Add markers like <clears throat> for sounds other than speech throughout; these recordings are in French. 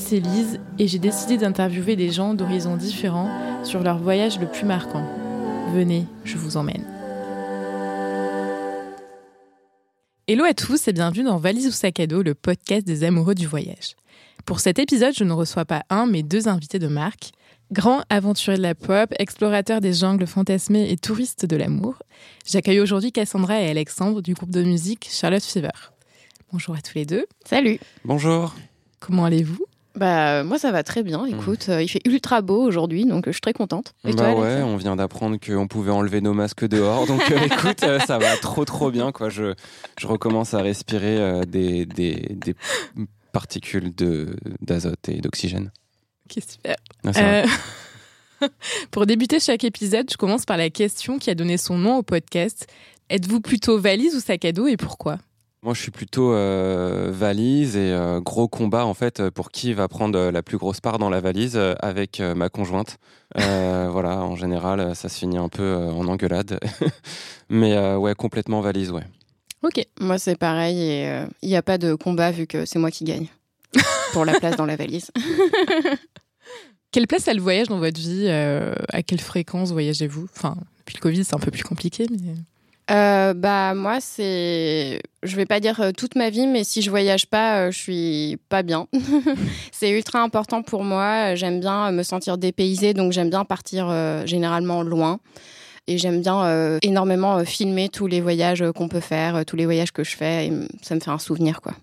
c'est Lise et j'ai décidé d'interviewer des gens d'horizons différents sur leur voyage le plus marquant. Venez, je vous emmène. Hello à tous et bienvenue dans Valise ou sac à dos, le podcast des amoureux du voyage. Pour cet épisode, je ne reçois pas un, mais deux invités de marque. Grand aventurier de la pop, explorateur des jungles fantasmés et touriste de l'amour, j'accueille aujourd'hui Cassandra et Alexandre du groupe de musique Charlotte Fever. Bonjour à tous les deux. Salut. Bonjour. Comment allez-vous? Bah moi ça va très bien. Écoute, euh, il fait ultra beau aujourd'hui, donc euh, je suis très contente. Et bah toi, ouais, on vient d'apprendre qu'on pouvait enlever nos masques dehors, donc euh, <laughs> écoute, euh, ça va trop trop bien quoi. Je, je recommence à respirer des, des, des particules de d'azote et d'oxygène. Ok, super. Ah, <laughs> Pour débuter chaque épisode, je commence par la question qui a donné son nom au podcast. Êtes-vous plutôt valise ou sac à dos et pourquoi? Moi, je suis plutôt euh, valise et euh, gros combat en fait pour qui va prendre euh, la plus grosse part dans la valise euh, avec euh, ma conjointe. Euh, <laughs> voilà, en général, ça se finit un peu euh, en engueulade, <laughs> mais euh, ouais, complètement valise, ouais. Ok. Moi c'est pareil et il n'y a pas de combat vu que c'est moi qui gagne <laughs> pour la place dans la valise. Quelle place a le voyage dans votre vie euh, À quelle fréquence voyagez-vous? Enfin, depuis le Covid, c'est un peu plus compliqué, mais... Euh, bah moi c'est, je vais pas dire euh, toute ma vie, mais si je voyage pas, euh, je suis pas bien. <laughs> c'est ultra important pour moi. J'aime bien me sentir dépaysée, donc j'aime bien partir généralement loin. Et j'aime bien énormément filmer tous les voyages qu'on peut faire, tous les voyages que je fais. Et ça me fait un souvenir, quoi.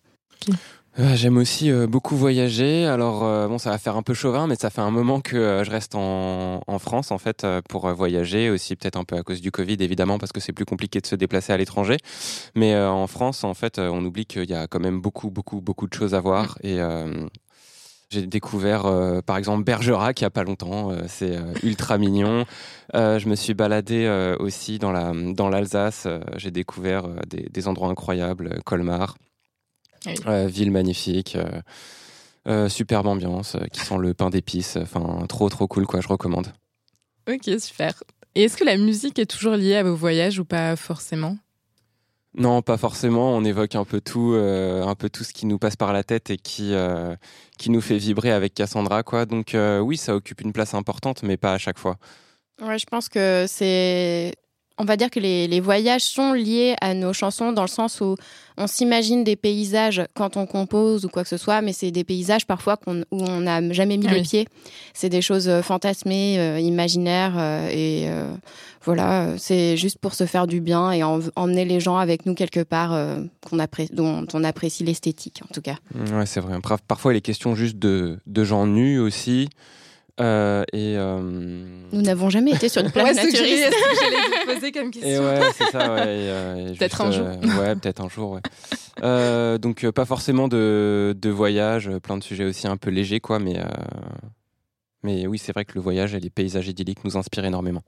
J'aime aussi euh, beaucoup voyager. Alors euh, bon, ça va faire un peu chauvin, mais ça fait un moment que euh, je reste en, en France en fait pour voyager. Aussi peut-être un peu à cause du Covid, évidemment, parce que c'est plus compliqué de se déplacer à l'étranger. Mais euh, en France, en fait, on oublie qu'il y a quand même beaucoup, beaucoup, beaucoup de choses à voir. Et euh, j'ai découvert, euh, par exemple, Bergerac il y a pas longtemps. Euh, c'est euh, ultra mignon. Je me suis baladé aussi dans la dans l'Alsace. J'ai découvert des, des endroits incroyables, Colmar. Oui. Ville magnifique, euh, euh, superbe ambiance, euh, qui sent le pain d'épices, enfin trop trop cool quoi, je recommande. Ok, super. Et est-ce que la musique est toujours liée à vos voyages ou pas forcément? Non, pas forcément, on évoque un peu tout, euh, un peu tout ce qui nous passe par la tête et qui, euh, qui nous fait vibrer avec Cassandra quoi. Donc euh, oui, ça occupe une place importante, mais pas à chaque fois. Ouais, je pense que c'est. On va dire que les, les voyages sont liés à nos chansons dans le sens où on s'imagine des paysages quand on compose ou quoi que ce soit, mais c'est des paysages parfois où on n'a jamais mis Ah les oui. pieds. C'est des choses euh, fantasmées, euh, imaginaires, euh, et euh, voilà, c'est juste pour se faire du bien et en- emmener les gens avec nous quelque part euh, qu'on appré- dont on apprécie l'esthétique en tout cas. Ouais, c'est vrai. Par- Parfois, il est question juste de, de gens nus aussi. Euh, et, euh, Nous n'avons jamais été sur une <laughs> plage que naturiste. que j'allais vous poser comme question. Ouais, c'est ça, ouais. euh, <laughs> Peut-être un euh, ouais, peut-être un jour, ouais. Euh, donc, euh, pas forcément de, de voyage, plein de sujets aussi un peu légers, quoi, mais, euh, mais oui, c'est vrai que le voyage et les paysages idylliques nous inspirent énormément.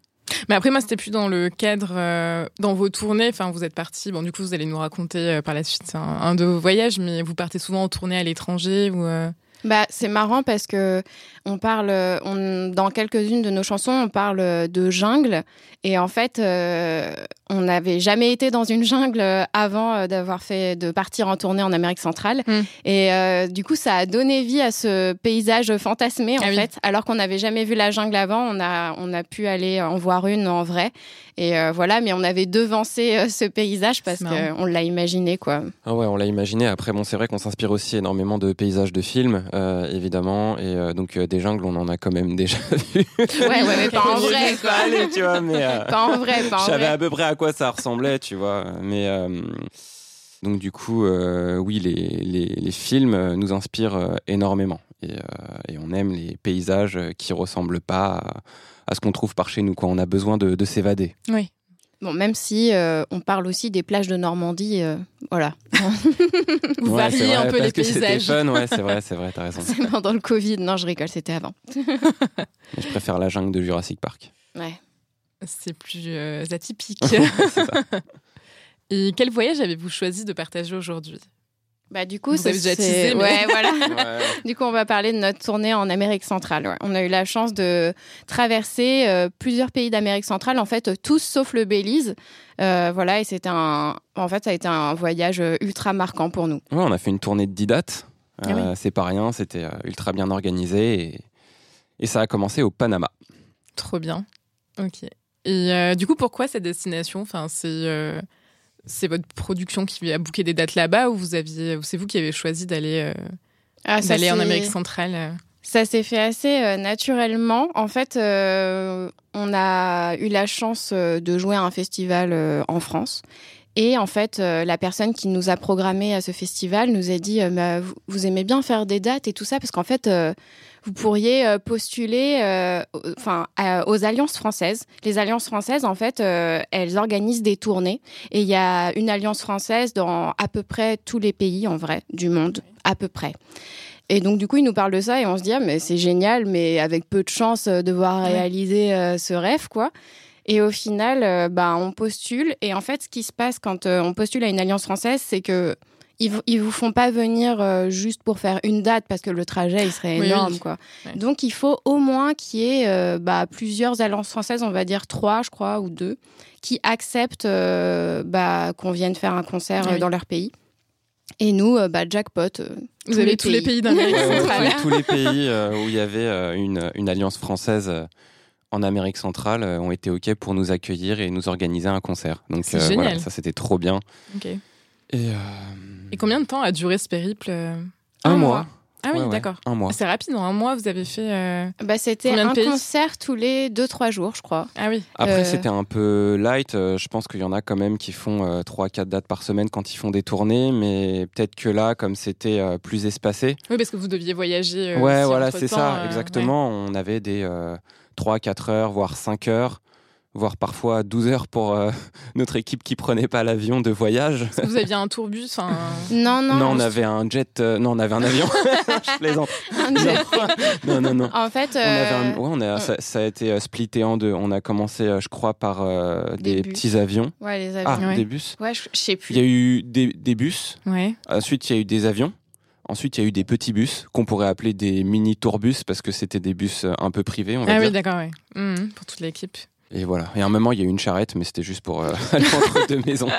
Mais après, moi, c'était plus dans le cadre, euh, dans vos tournées. Enfin, vous êtes partis. Bon, du coup, vous allez nous raconter euh, par la suite un, un de vos voyages, mais vous partez souvent en tournée à l'étranger ou. euh, Bah, c'est marrant parce que on parle, on, dans quelques-unes de nos chansons, on parle de jungle. Et en fait, euh, on n'avait jamais été dans une jungle avant euh, d'avoir fait, de partir en tournée en Amérique centrale. Mm. Et euh, du coup, ça a donné vie à ce paysage fantasmé, en Ah oui. fait. Alors qu'on n'avait jamais vu la jungle avant, on a, on a pu aller en voir une en vrai. Et euh, voilà, mais on avait devancé euh, ce paysage parce qu'on l'a imaginé, quoi. Ah ouais, on l'a imaginé. Après, bon, c'est vrai qu'on s'inspire aussi énormément de paysages de films, euh, évidemment. Et euh, donc, euh, des jungles, on en a quand même <laughs> déjà vu. Ouais, ouais, mais pas en vrai, quoi. allé, tu vois, mais. euh, Pas en vrai, pas en <laughs> vrai. à peu près à quoi ça ressemblait, tu vois. Mais euh, donc du coup, euh, oui, les, les, les films nous inspirent euh, énormément et, euh, et on aime les paysages qui ressemblent pas à, à ce qu'on trouve par chez nous. Quoi. On a besoin de, de s'évader. Oui. Bon, même si euh, on parle aussi des plages de Normandie, euh, voilà. <laughs> Vous Ouais, c'est variez un vrai, peu les parce que c'était paysages. fun, ouais, c'est vrai, c'est vrai, t'as raison. <laughs> C'est pendant le Covid. Non, je rigole, c'était avant. <laughs> Mais je préfère la jungle de Jurassic Park. Ouais. C'est plus euh, atypique. <laughs> <laughs> Et quel voyage avez-vous choisi de partager aujourd'hui? Bah du coup, c'est- teasé, mais- ouais, <laughs> voilà. Ouais. Du coup, on va parler de notre tournée en Amérique centrale. ouais. On a eu la chance de traverser euh, plusieurs pays d'Amérique centrale, en fait, euh, tous sauf le Belize. Euh, voilà, et c'était un. En fait, ça a été un voyage euh, ultra marquant pour nous. Ouais, on a fait une tournée de 10 dates. Ah c'est pas rien, c'était ultra bien organisé et, et ça a commencé au Panama. Trop bien. Ok. Et du coup, pourquoi cette destination? Enfin, c'est c'est votre production qui a booké des dates là-bas ou vous aviez, c'est vous qui avez choisi d'aller ah, d'aller en Amérique centrale ça s'est fait assez euh, naturellement. En fait, euh, on a eu la chance euh, de jouer à un festival en France. Et en fait, la personne qui nous a programmé à ce festival nous a dit bah, vous, aimez bien faire des dates et tout ça Parce qu'en fait, vous pourriez postuler enfin, aux alliances françaises. Les alliances françaises, en fait, elles organisent des tournées. Et il y a une alliance française dans à peu près tous les pays, en vrai, du monde, à peu près. Et donc, du coup, il nous parle de ça et on se dit, ah, mais c'est génial, mais avec peu de chance de voir réaliser euh, ce rêve, quoi. Et au final, euh, bah, on postule. Et en fait, ce qui se passe quand euh, on postule à une alliance française, c'est que ils, ils vous font pas venir juste pour faire une date parce que le trajet il serait énorme quoi. Donc il faut au moins qu'il y ait bah, plusieurs alliances françaises, on va dire trois je crois ou deux, qui acceptent bah, qu'on vienne faire un concert dans leur pays. Et nous, euh, bah, jackpot. Euh, Vous avez tous les pays d'Amérique centrale. tous les pays euh, où il y avait une, une, alliance française en Amérique centrale ont été OK pour nous accueillir et nous organiser un concert. Donc voilà, ça c'était trop bien. Et, et, combien de temps a duré ce périple Un, mois. Ah oui, d'accord. Un mois. C'est rapide, en un mois, vous avez fait. Euh, bah, c'était un concert tous les 2-3 jours, je crois. Ah oui. Après, euh, c'était un peu light. Euh, je pense qu'il y en a quand même qui font 3-4 dates par semaine quand ils font des tournées, mais peut-être que là, comme c'était plus espacé. Oui, parce que vous deviez voyager. ouais, voilà, c'est ça, exactement. On avait des 3-4 heures, voire 5 heures voire parfois 12 heures pour euh, <laughs> notre équipe qui prenait pas l'avion de voyage. vous aviez un tourbus Non, non. Non, on avait un jet. Euh, non, on avait un avion. <laughs> <laughs> Je plaisante. Un jet. non, non, non. En fait, euh, on a, ça, a été splitté en deux. On a commencé, je crois, par des, petits avions. Ouais, les avions. Ah, des bus. Ouais, je, sais plus. Il y a eu des, des bus. Ouais. Ensuite, il y a eu des avions. Ensuite, il y a eu des petits bus qu'on pourrait appeler des mini tourbus parce que c'était des bus un peu privés. On va ah oui, d'accord, oui. Mmh, pour toute l'équipe. Et voilà. Et à un moment, il y a eu une charrette, mais c'était juste pour euh, <laughs> aller entre deux maisons.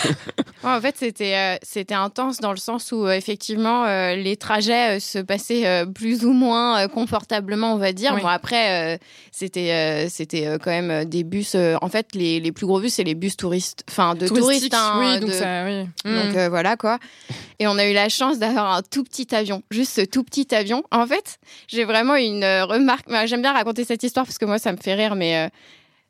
<laughs> en fait, c'était euh, c'était intense dans le sens où euh, effectivement les trajets se passaient plus ou moins confortablement, on va dire. Bon après, c'était c'était quand même des bus. en fait, les, les, plus gros bus, c'est les bus touristes, enfin de touristes. Hein, oui, donc ça, oui. Donc mm. voilà quoi. Et on a eu la chance d'avoir un tout petit avion, juste ce tout petit avion. En fait, j'ai vraiment une remarque. J'aime bien raconter cette histoire parce que moi, ça me fait rire, mais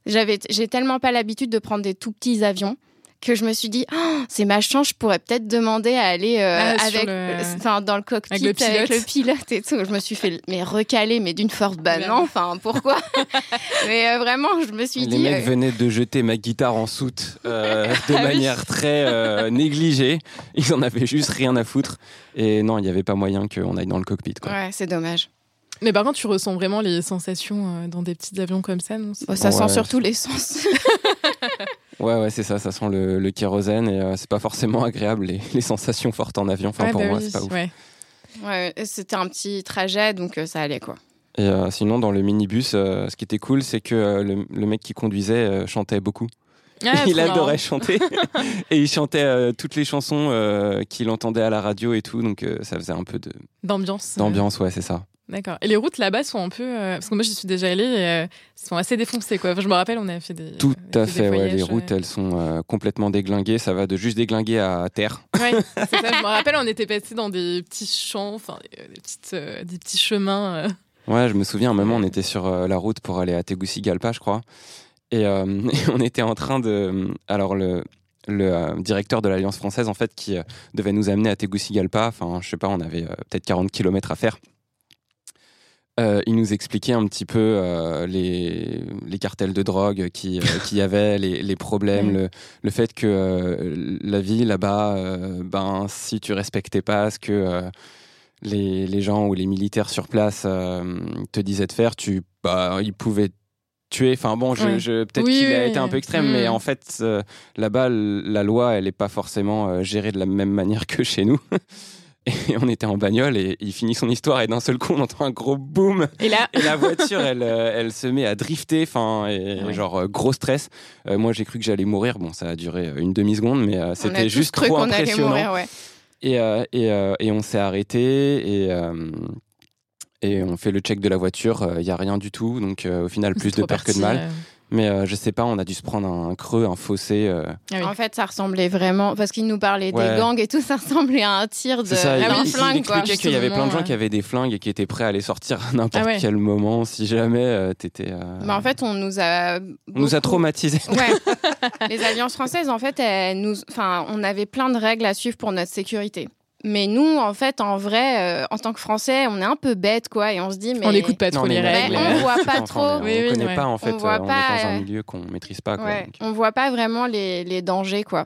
j'avais, j'ai tellement pas l'habitude de prendre des tout petits avions que je me suis dit, oh, c'est ma chance, je pourrais peut-être demander à aller euh, ah, avec, enfin, dans le cockpit avec le, pilote et tout. Je me suis fait mais recaler, mais d'une force, bah non, enfin, pourquoi? <laughs> Mais euh, vraiment, je me suis dit. Les mecs euh, venaient de jeter ma guitare en soute <laughs> de ah manière très négligée. Ils en avaient juste rien à foutre. Et non, il n'y avait pas moyen qu'on aille dans le cockpit. Quoi. Ouais, c'est dommage. Mais par contre, tu ressens vraiment les sensations euh, dans des petits avions comme ça, non? Ça sent surtout l'essence. <laughs> ouais, ouais, c'est ça. Ça sent le, kérosène et euh, c'est pas forcément agréable les, sensations fortes en avion. Enfin, pour bah moi, c'est pas ouf. Ouais. c'était un petit trajet, donc euh, ça allait quoi. Et sinon, dans le minibus, ce qui était cool, c'est que le, mec qui conduisait chantait beaucoup. Ah, <laughs> il adorait chanter <laughs> et il chantait toutes les chansons qu'il entendait à la radio et tout, donc ça faisait un peu de d'ambiance. D'ambiance, ouais, c'est ça. D'accord. Et les routes là-bas sont un peu. Euh, parce que moi, j'y suis déjà allée et euh, sont assez défoncées. Quoi. je me rappelle, on a fait des. Tout à fait, ouais, les routes, elles sont euh, complètement déglinguées. Ça va de juste déglinguer à terre. Oui, <laughs> c'est ça. Je me rappelle, on était passé dans des petits champs, enfin, des, petites, des petits chemins. Ouais, je me souviens, à un moment, on était sur la route pour aller à Tegucigalpa, je crois. Et, <laughs> et, on était en train de. Alors, le, le directeur de l'Alliance française, en fait, qui devait nous amener à Tegucigalpa. Enfin, je sais pas, on avait peut-être 40 km à faire. Euh, il nous expliquait un petit peu euh, les, les, cartels de drogue qui, euh, qui y avait, les, les problèmes, le, le, fait que la vie là-bas, ben, si tu respectais pas ce que les, les, gens ou les militaires sur place te disaient de faire, tu, bah, ils pouvaient tuer. Enfin bon, je, je peut-être qu'il a été un peu extrême, mais mm. en fait, là-bas, la loi, elle n'est pas forcément gérée de la même manière que chez nous. <laughs> Et on était en bagnole et il finit son histoire et d'un seul coup on entend un gros boom. Et là, et la voiture elle, euh, elle se met à drifter, enfin et genre euh, gros stress. Euh, moi j'ai cru que j'allais mourir. Bon ça a duré une demi seconde, mais c'était juste trop impressionnant. Mourir, ouais. Et, euh, et, et on s'est arrêté et, et on fait le check de la voiture. Il n'y a rien du tout. Donc au final, plus de peur que de mal. Mais euh, je sais pas, on a dû se prendre un creux, un fossé. euh. Ah oui. En fait, ça ressemblait vraiment parce qu'il nous parlait Ouais. des gangs et tout, <laughs> ça ressemblait à un tir de C'est ça, il, il- il flingue expliquait qu'il y avait plein de gens qui avaient des flingues et qui étaient prêts à les sortir à n'importe Ah ouais. quel moment si jamais euh, t'étais. euh, Mais en fait, on nous a on nous a traumatisés. <laughs> Ouais. <laughs> les alliances françaises, en fait, elles nous, enfin, on avait plein de règles à suivre pour notre sécurité. Mais nous, en fait, en vrai, euh, en tant que Français, on est un peu bête, quoi, et on se dit, mais On n'écoute pas trop les mais- règles. on voit pas <laughs> Enfin, trop. on Oui, oui, connaît ouais. pas en fait, On voit euh, on pas, est dans un euh, milieu qu'on maîtrise pas. Quoi, Ouais, donc. on voit pas vraiment les, les dangers, quoi.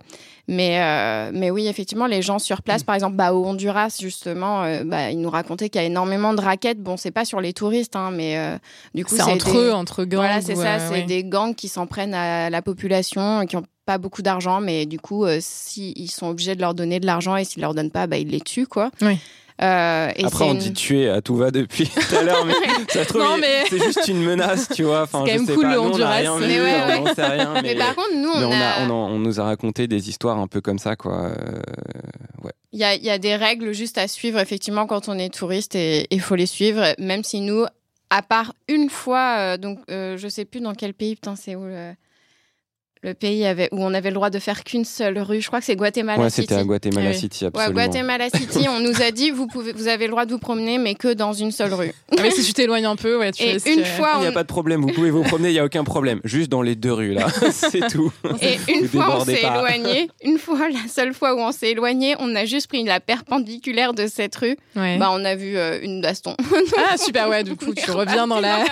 Mais, euh, mais oui, effectivement, les gens sur place, par exemple, bah, au Honduras, justement, euh, bah, ils nous racontaient qu'il y a énormément de raquettes. Bon, c'est pas sur les touristes, hein, mais euh, du coup, C'est entre des- eux, entre gangs. Voilà, c'est ça, euh, c'est ouais. des gangs qui s'en prennent à la population, qui ont pas beaucoup d'argent, mais du coup, euh, si ils sont obligés de leur donner de l'argent et s'ils leur donnent pas, bah, ils les tuent, quoi. Oui. Euh, et Après, on une- dit tuer à tout va depuis <laughs> tout à l'heure, mais <laughs> ça se trouve, mais- c'est juste une menace, tu vois. Enfin, C'est quand je même sais cool, pas, le nous, on a Honduras. rien vu, Mais ouais, ouais. on n'en sait rien. Mais, Mais par contre, nous, mais on, on, a- a, on, nous a raconté des histoires un peu comme ça, quoi. Euh, ouais. il y a, il y a des règles juste à suivre, effectivement, quand on est touriste et il faut les suivre, même si nous, à part une fois, euh, donc euh, je sais plus dans quel pays, putain, c'est où le, le pays avait, où on avait le droit de faire qu'une seule rue. Je crois que c'est Guatemala Ouais, City. c'était à Guatemala Ah oui. City, Ouais, absolument. Guatemala <laughs> City, on nous a dit vous pouvez, vous avez le droit de vous promener, mais que dans une seule rue. Ah, mais si tu t'éloignes un peu, ouais, tu Et une fois, Il n'y a on- pas de problème, vous pouvez vous promener, il n'y a aucun problème. Juste dans les deux rues, là. <laughs> c'est tout. Et une Vous fois, on s'est pas. éloigné. Une fois, la seule fois où on s'est éloigné, on a juste pris la perpendiculaire de cette rue. ouais. Bah, on a vu euh, une baston. Ah, super, ouais, du coup, tu <laughs> reviens dans la. rue.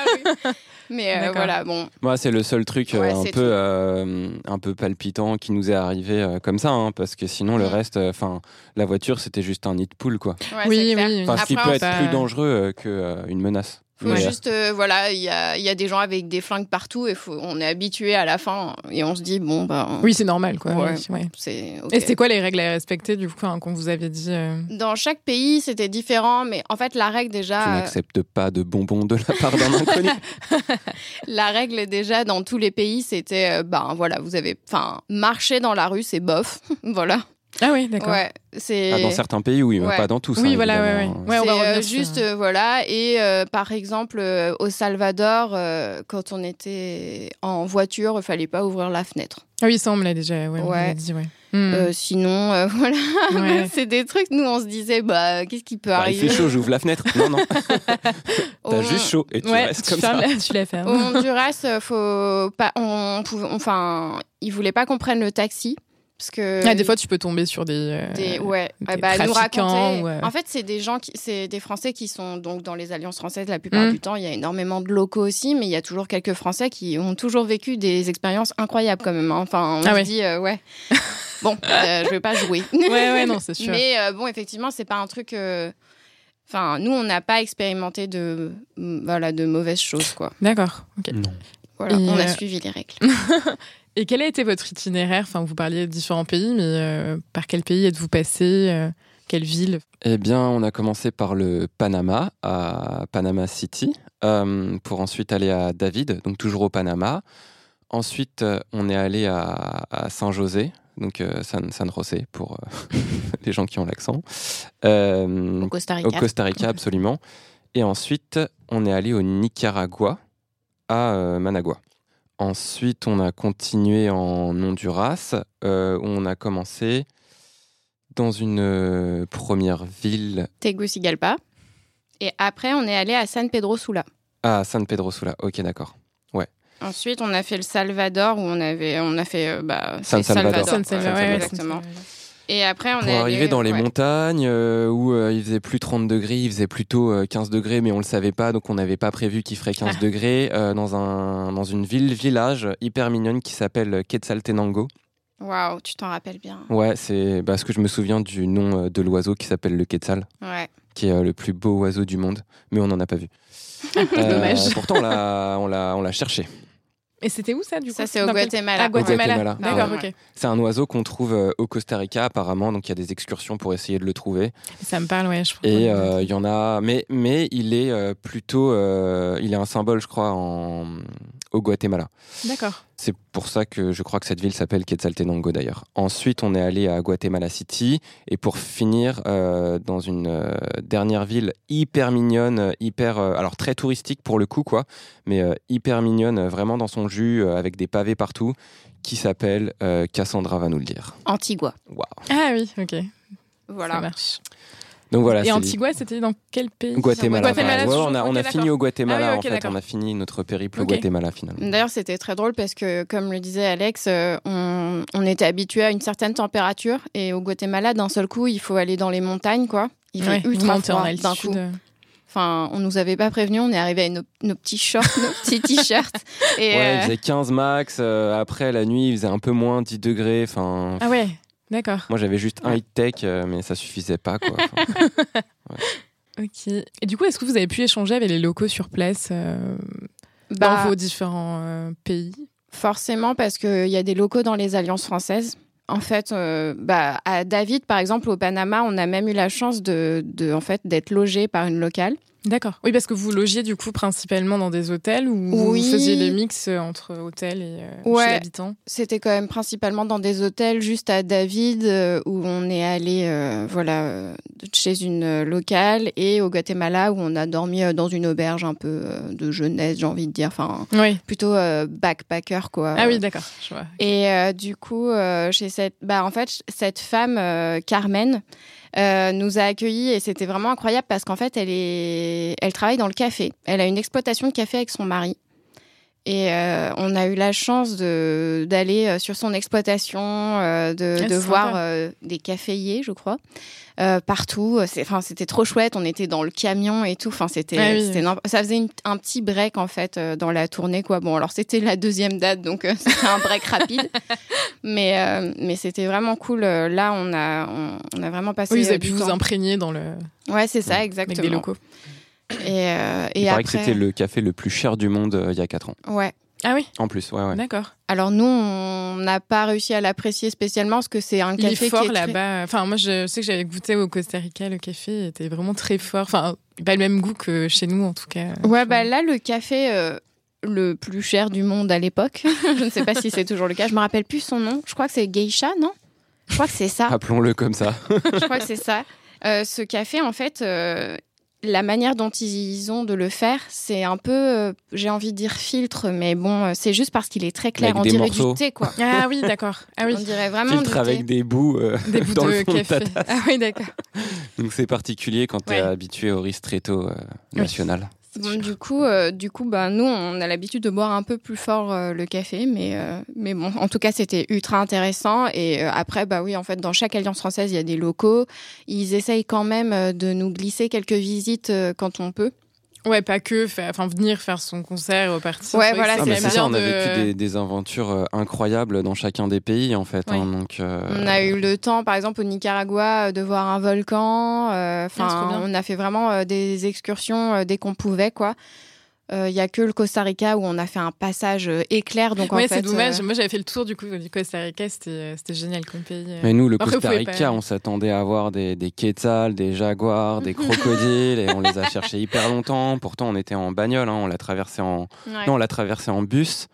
Mais euh, voilà, bon. Moi, c'est le seul truc euh, Ouais, un peu euh, un peu palpitant qui nous est arrivé euh, comme ça, hein, parce que sinon le Mm. reste, euh, enfin, la voiture, c'était juste un nid de poule, quoi. Ouais, Oui, c'est clair. oui, Enfin, ce qui peut être plus dangereux euh, qu'une menace. Faut juste, euh, voilà, il y a, il y a des gens avec des flingues partout et faut, on est habitué à la fin et on se dit, bon, bah. Oui, c'est normal, quoi. Ouais. oui, ouais. Et c'était quoi les règles à respecter, du coup, hein, qu'on vous avait dit euh, Dans chaque pays, c'était différent, mais en fait, la règle tu déjà. euh, n'acceptes pas de bonbons de la part d'un inconnu. <laughs> La règle déjà dans tous les pays, c'était, euh, ben voilà, vous avez, enfin, marcher dans la rue, c'est bof, <laughs> voilà. Ah oui, d'accord. Ouais, c'est. Ah, dans certains pays, oui, mais Ouais. pas dans tous. Oui, hein, voilà, ouais, ouais. Ouais, on va C'est, euh, juste euh, voilà et euh, par exemple euh, au Salvador euh, quand on était en voiture il fallait pas ouvrir la fenêtre Ah oui, ça, on me l'a déjà ouais, on dit, ouais. Hmm. Euh, sinon euh, <laughs> voilà Ouais. c'est des trucs nous on se disait bah qu'est-ce qui peut Bah, il arriver? fait chaud, j'ouvre la fenêtre. Non, non, <laughs> t'as juste chaud et tu Ouais, restes tu, comme fermes ça. la- tu la fermes. au Honduras faut pas on pouvait enfin ils voulaient pas qu'on prenne le taxi parce que Ah, des fois, tu peux tomber sur des. euh, Des, ouais, des Ah bah, nous trafiquants raconter. ou, euh, En fait, c'est des gens qui, c'est des Français qui sont donc dans les alliances françaises la plupart Mm. du temps. Il y a énormément de locaux aussi, mais il y a toujours quelques Français qui ont toujours vécu des expériences incroyables quand même. hein. Enfin, on Ah se ouais. dit euh, ouais. <laughs> Bon, euh, je vais pas jouer. Ouais, ouais, non, c'est sûr. Mais euh, bon, effectivement, c'est pas un truc. euh, Enfin, nous, on n'a pas expérimenté de, voilà, de mauvaises choses, quoi. D'accord. ok. Non. Voilà, Et, on a suivi les règles. <laughs> Et quel a été votre itinéraire? Enfin, vous parliez de différents pays, mais euh, par quel pays êtes-vous passé euh, Quelle ville? Eh bien, on a commencé par le Panama, à Panama City, euh, pour ensuite aller à David, donc toujours au Panama. Ensuite, on est allé à, à Saint-José, donc euh, San, San José pour euh, <laughs> les gens qui ont l'accent. Euh, Au Costa Rica. au Costa Rica, absolument. Et ensuite, on est allé au Nicaragua, à euh, Managua. Ensuite, on a continué en Honduras, euh, où on a commencé dans une euh, première ville Tegucigalpa. Et après, on est allé à San Pedro Sula. Ah, San Pedro Sula. Ok, d'accord. Ensuite, on a fait le Salvador où on avait, on a fait euh, bah, San Salvador. San Salvador, ouais, ouais, exactement. San Salvador. Et après, on Pour est allé, arriver dans les ouais. montagnes euh, où euh, il faisait plus 30 degrés, il faisait plutôt euh, 15 degrés, mais on le savait pas, donc on n'avait pas prévu qu'il ferait 15 Ah. <laughs> degrés, euh, dans, un, dans une ville-village hyper mignonne qui s'appelle Quetzaltenango. Waouh, tu t'en rappelles bien. Ouais, c'est parce que je me souviens du nom euh, de l'oiseau qui s'appelle le Quetzal, Ouais. qui est euh, le plus beau oiseau du monde, mais on n'en a pas vu. <laughs> Euh, Dommage. Pourtant, on l'a on l'a cherché. Et c'était où ça du coup Ça, c'est au Guatemala. Ah, Guatemala. Guatemala. D'accord, Ouais. ok. C'est un oiseau qu'on trouve euh, au Costa Rica apparemment, donc il y a des excursions pour essayer de le trouver. Ça me parle, ouais. Je Et euh, il y en a, mais mais il est euh, plutôt, euh, il est un symbole, je crois, en, au Guatemala. D'accord. C'est pour ça que je crois que cette ville s'appelle Quetzaltenango d'ailleurs. Ensuite, on est allé à Guatemala City et pour finir euh, dans une euh, dernière ville hyper mignonne, hyper euh, alors très touristique pour le coup quoi, mais euh, hyper mignonne, vraiment dans son jus euh, avec des pavés partout, qui s'appelle euh, Cassandra va nous le dire. Antigua. Waouh. Ah oui, ok. Ça Voilà. marche. Donc voilà. Et Antigua, c'était dans quel pays? Guatemala. Guatemala, Ouais, on a, on a Ok, fini au Guatemala Ah oui, en fait. On a fini notre périple au. Guatemala finalement. D'ailleurs, c'était très drôle parce que, comme le disait Alex, euh, on, on était habitué à une certaine température et au Guatemala, d'un seul coup, il faut aller dans les montagnes, quoi. Il fait Ouais, ultra froid d'un coup. Enfin, on nous avait pas prévenu, on est arrivé avec nos, nos petits shorts, nos <laughs> petits t-shirts. Et Ouais, euh, il faisait 15 max. euh, après la nuit, il faisait un peu moins 10 degrés. Enfin, Ah ouais, d'accord. moi j'avais juste un hit tech, euh, mais ça suffisait pas quoi. <laughs> Enfin, Ok. Et du coup, est-ce que vous avez pu échanger avec les locaux sur place euh, bah, dans vos différents euh, pays? Forcément, parce qu'il y a des locaux dans les alliances françaises. En fait, euh, bah, à David, par exemple, au Panama, on a même eu la chance de, de en fait, d'être logé par une locale. D'accord. Oui, parce que vous logiez du coup principalement dans des hôtels ou Oui. vous faisiez les mix euh, entre hôtels et euh, Ouais. chez l'habitant? C'était quand même principalement dans des hôtels, juste à David, euh, où on est allé euh, voilà, chez une locale, et au Guatemala, où on a dormi dans une auberge un peu de jeunesse, j'ai envie de dire, enfin, Oui. plutôt backpacker, quoi. Ah oui, d'accord. Et du coup, chez cette, bah en fait, cette femme Carmen euh, nous a accueillis et c'était vraiment incroyable parce qu'en fait, elle est, elle travaille dans le café. Elle a une exploitation de café avec son mari. Et euh, on a eu la chance d'aller euh, sur son exploitation, euh, de, Ah, de voir euh, des caféiers, je crois, partout. Enfin, c'était trop chouette. On était dans le camion et tout. Enfin, c'était, Ah oui, ça faisait une- un petit break en fait dans la tournée, quoi. Bon, alors c'était la deuxième date, donc <laughs> c'était un break rapide, mais mais c'était vraiment cool. Là, on a on, on a vraiment passé. Oui, vous avez pu vous imprégner dans le... Ouais, c'est ça, avec exactement. des locaux. Et, euh, et il paraît après, que c'était le café le plus cher du monde euh, il y a 4 ans. ouais. Ah oui, En plus, ouais, ouais. d'accord. Alors nous, on n'a pas réussi à l'apprécier spécialement parce que c'est un Il café est fort qui est très- là-bas. Enfin, moi, je sais que j'avais goûté au Costa Rica, le café était vraiment très fort. Enfin, pas le même goût que chez nous, en tout cas. Ouais, bah là, le café euh, le plus cher du monde à l'époque, <laughs> je ne sais pas si c'est toujours le cas, je me rappelle plus son nom. Je crois que c'est Geisha, non? Je crois que c'est ça. Appelons-le comme ça. Je crois que c'est ça. Euh, ce café, en fait, euh, la manière dont ils ont de le faire, c'est un peu, euh, j'ai envie de dire filtre, mais bon, euh, c'est juste parce qu'il est très clair. Avec On des dirait morceaux. du thé, quoi. <laughs> Ah oui, d'accord. Ah oui, On dirait vraiment Filtre du thé. avec des bouts euh, <laughs> des bouts dans de le fond de ta café. ah oui, d'accord. Donc c'est particulier quand tu es Ouais. habitué au ristretto euh, Oui. national. Du coup, euh, du coup, bah, nous, on a l'habitude de boire un peu plus fort euh, le café, mais, euh, mais bon, en tout cas, c'était ultra intéressant. Et euh, après, bah oui, en fait, dans chaque alliance française, il y a des locaux. Ils essayent quand même euh, de nous glisser quelques visites euh, quand on peut. Ouais, pas que, enfin venir faire son concert et repartir. Ouais, voilà, Ah, c'est même ça, on a de- vécu des, des aventures euh, incroyables dans chacun des pays en fait. Ouais. hein, donc, euh, On a eu le temps, par exemple, au Nicaragua, euh, de voir un volcan. Ah, Enfin, on a fait vraiment euh, des excursions euh, dès qu'on pouvait, quoi. Il y a que le Costa Rica où on a fait un passage euh, éclair, donc ouais, en fait. c'est dommage. euh, Moi, j'avais fait le tour du coup du Costa Rica. C'était euh, c'était génial comme pays. euh. Mais nous, le Après, Costa Rica, pas- on s'attendait à avoir des, des quetzals, des jaguars, des <laughs> crocodiles, et on les a cherchés hyper longtemps. Pourtant, on était en bagnole, hein, on l'a traversé en, ouais. non, on l'a traversé en bus.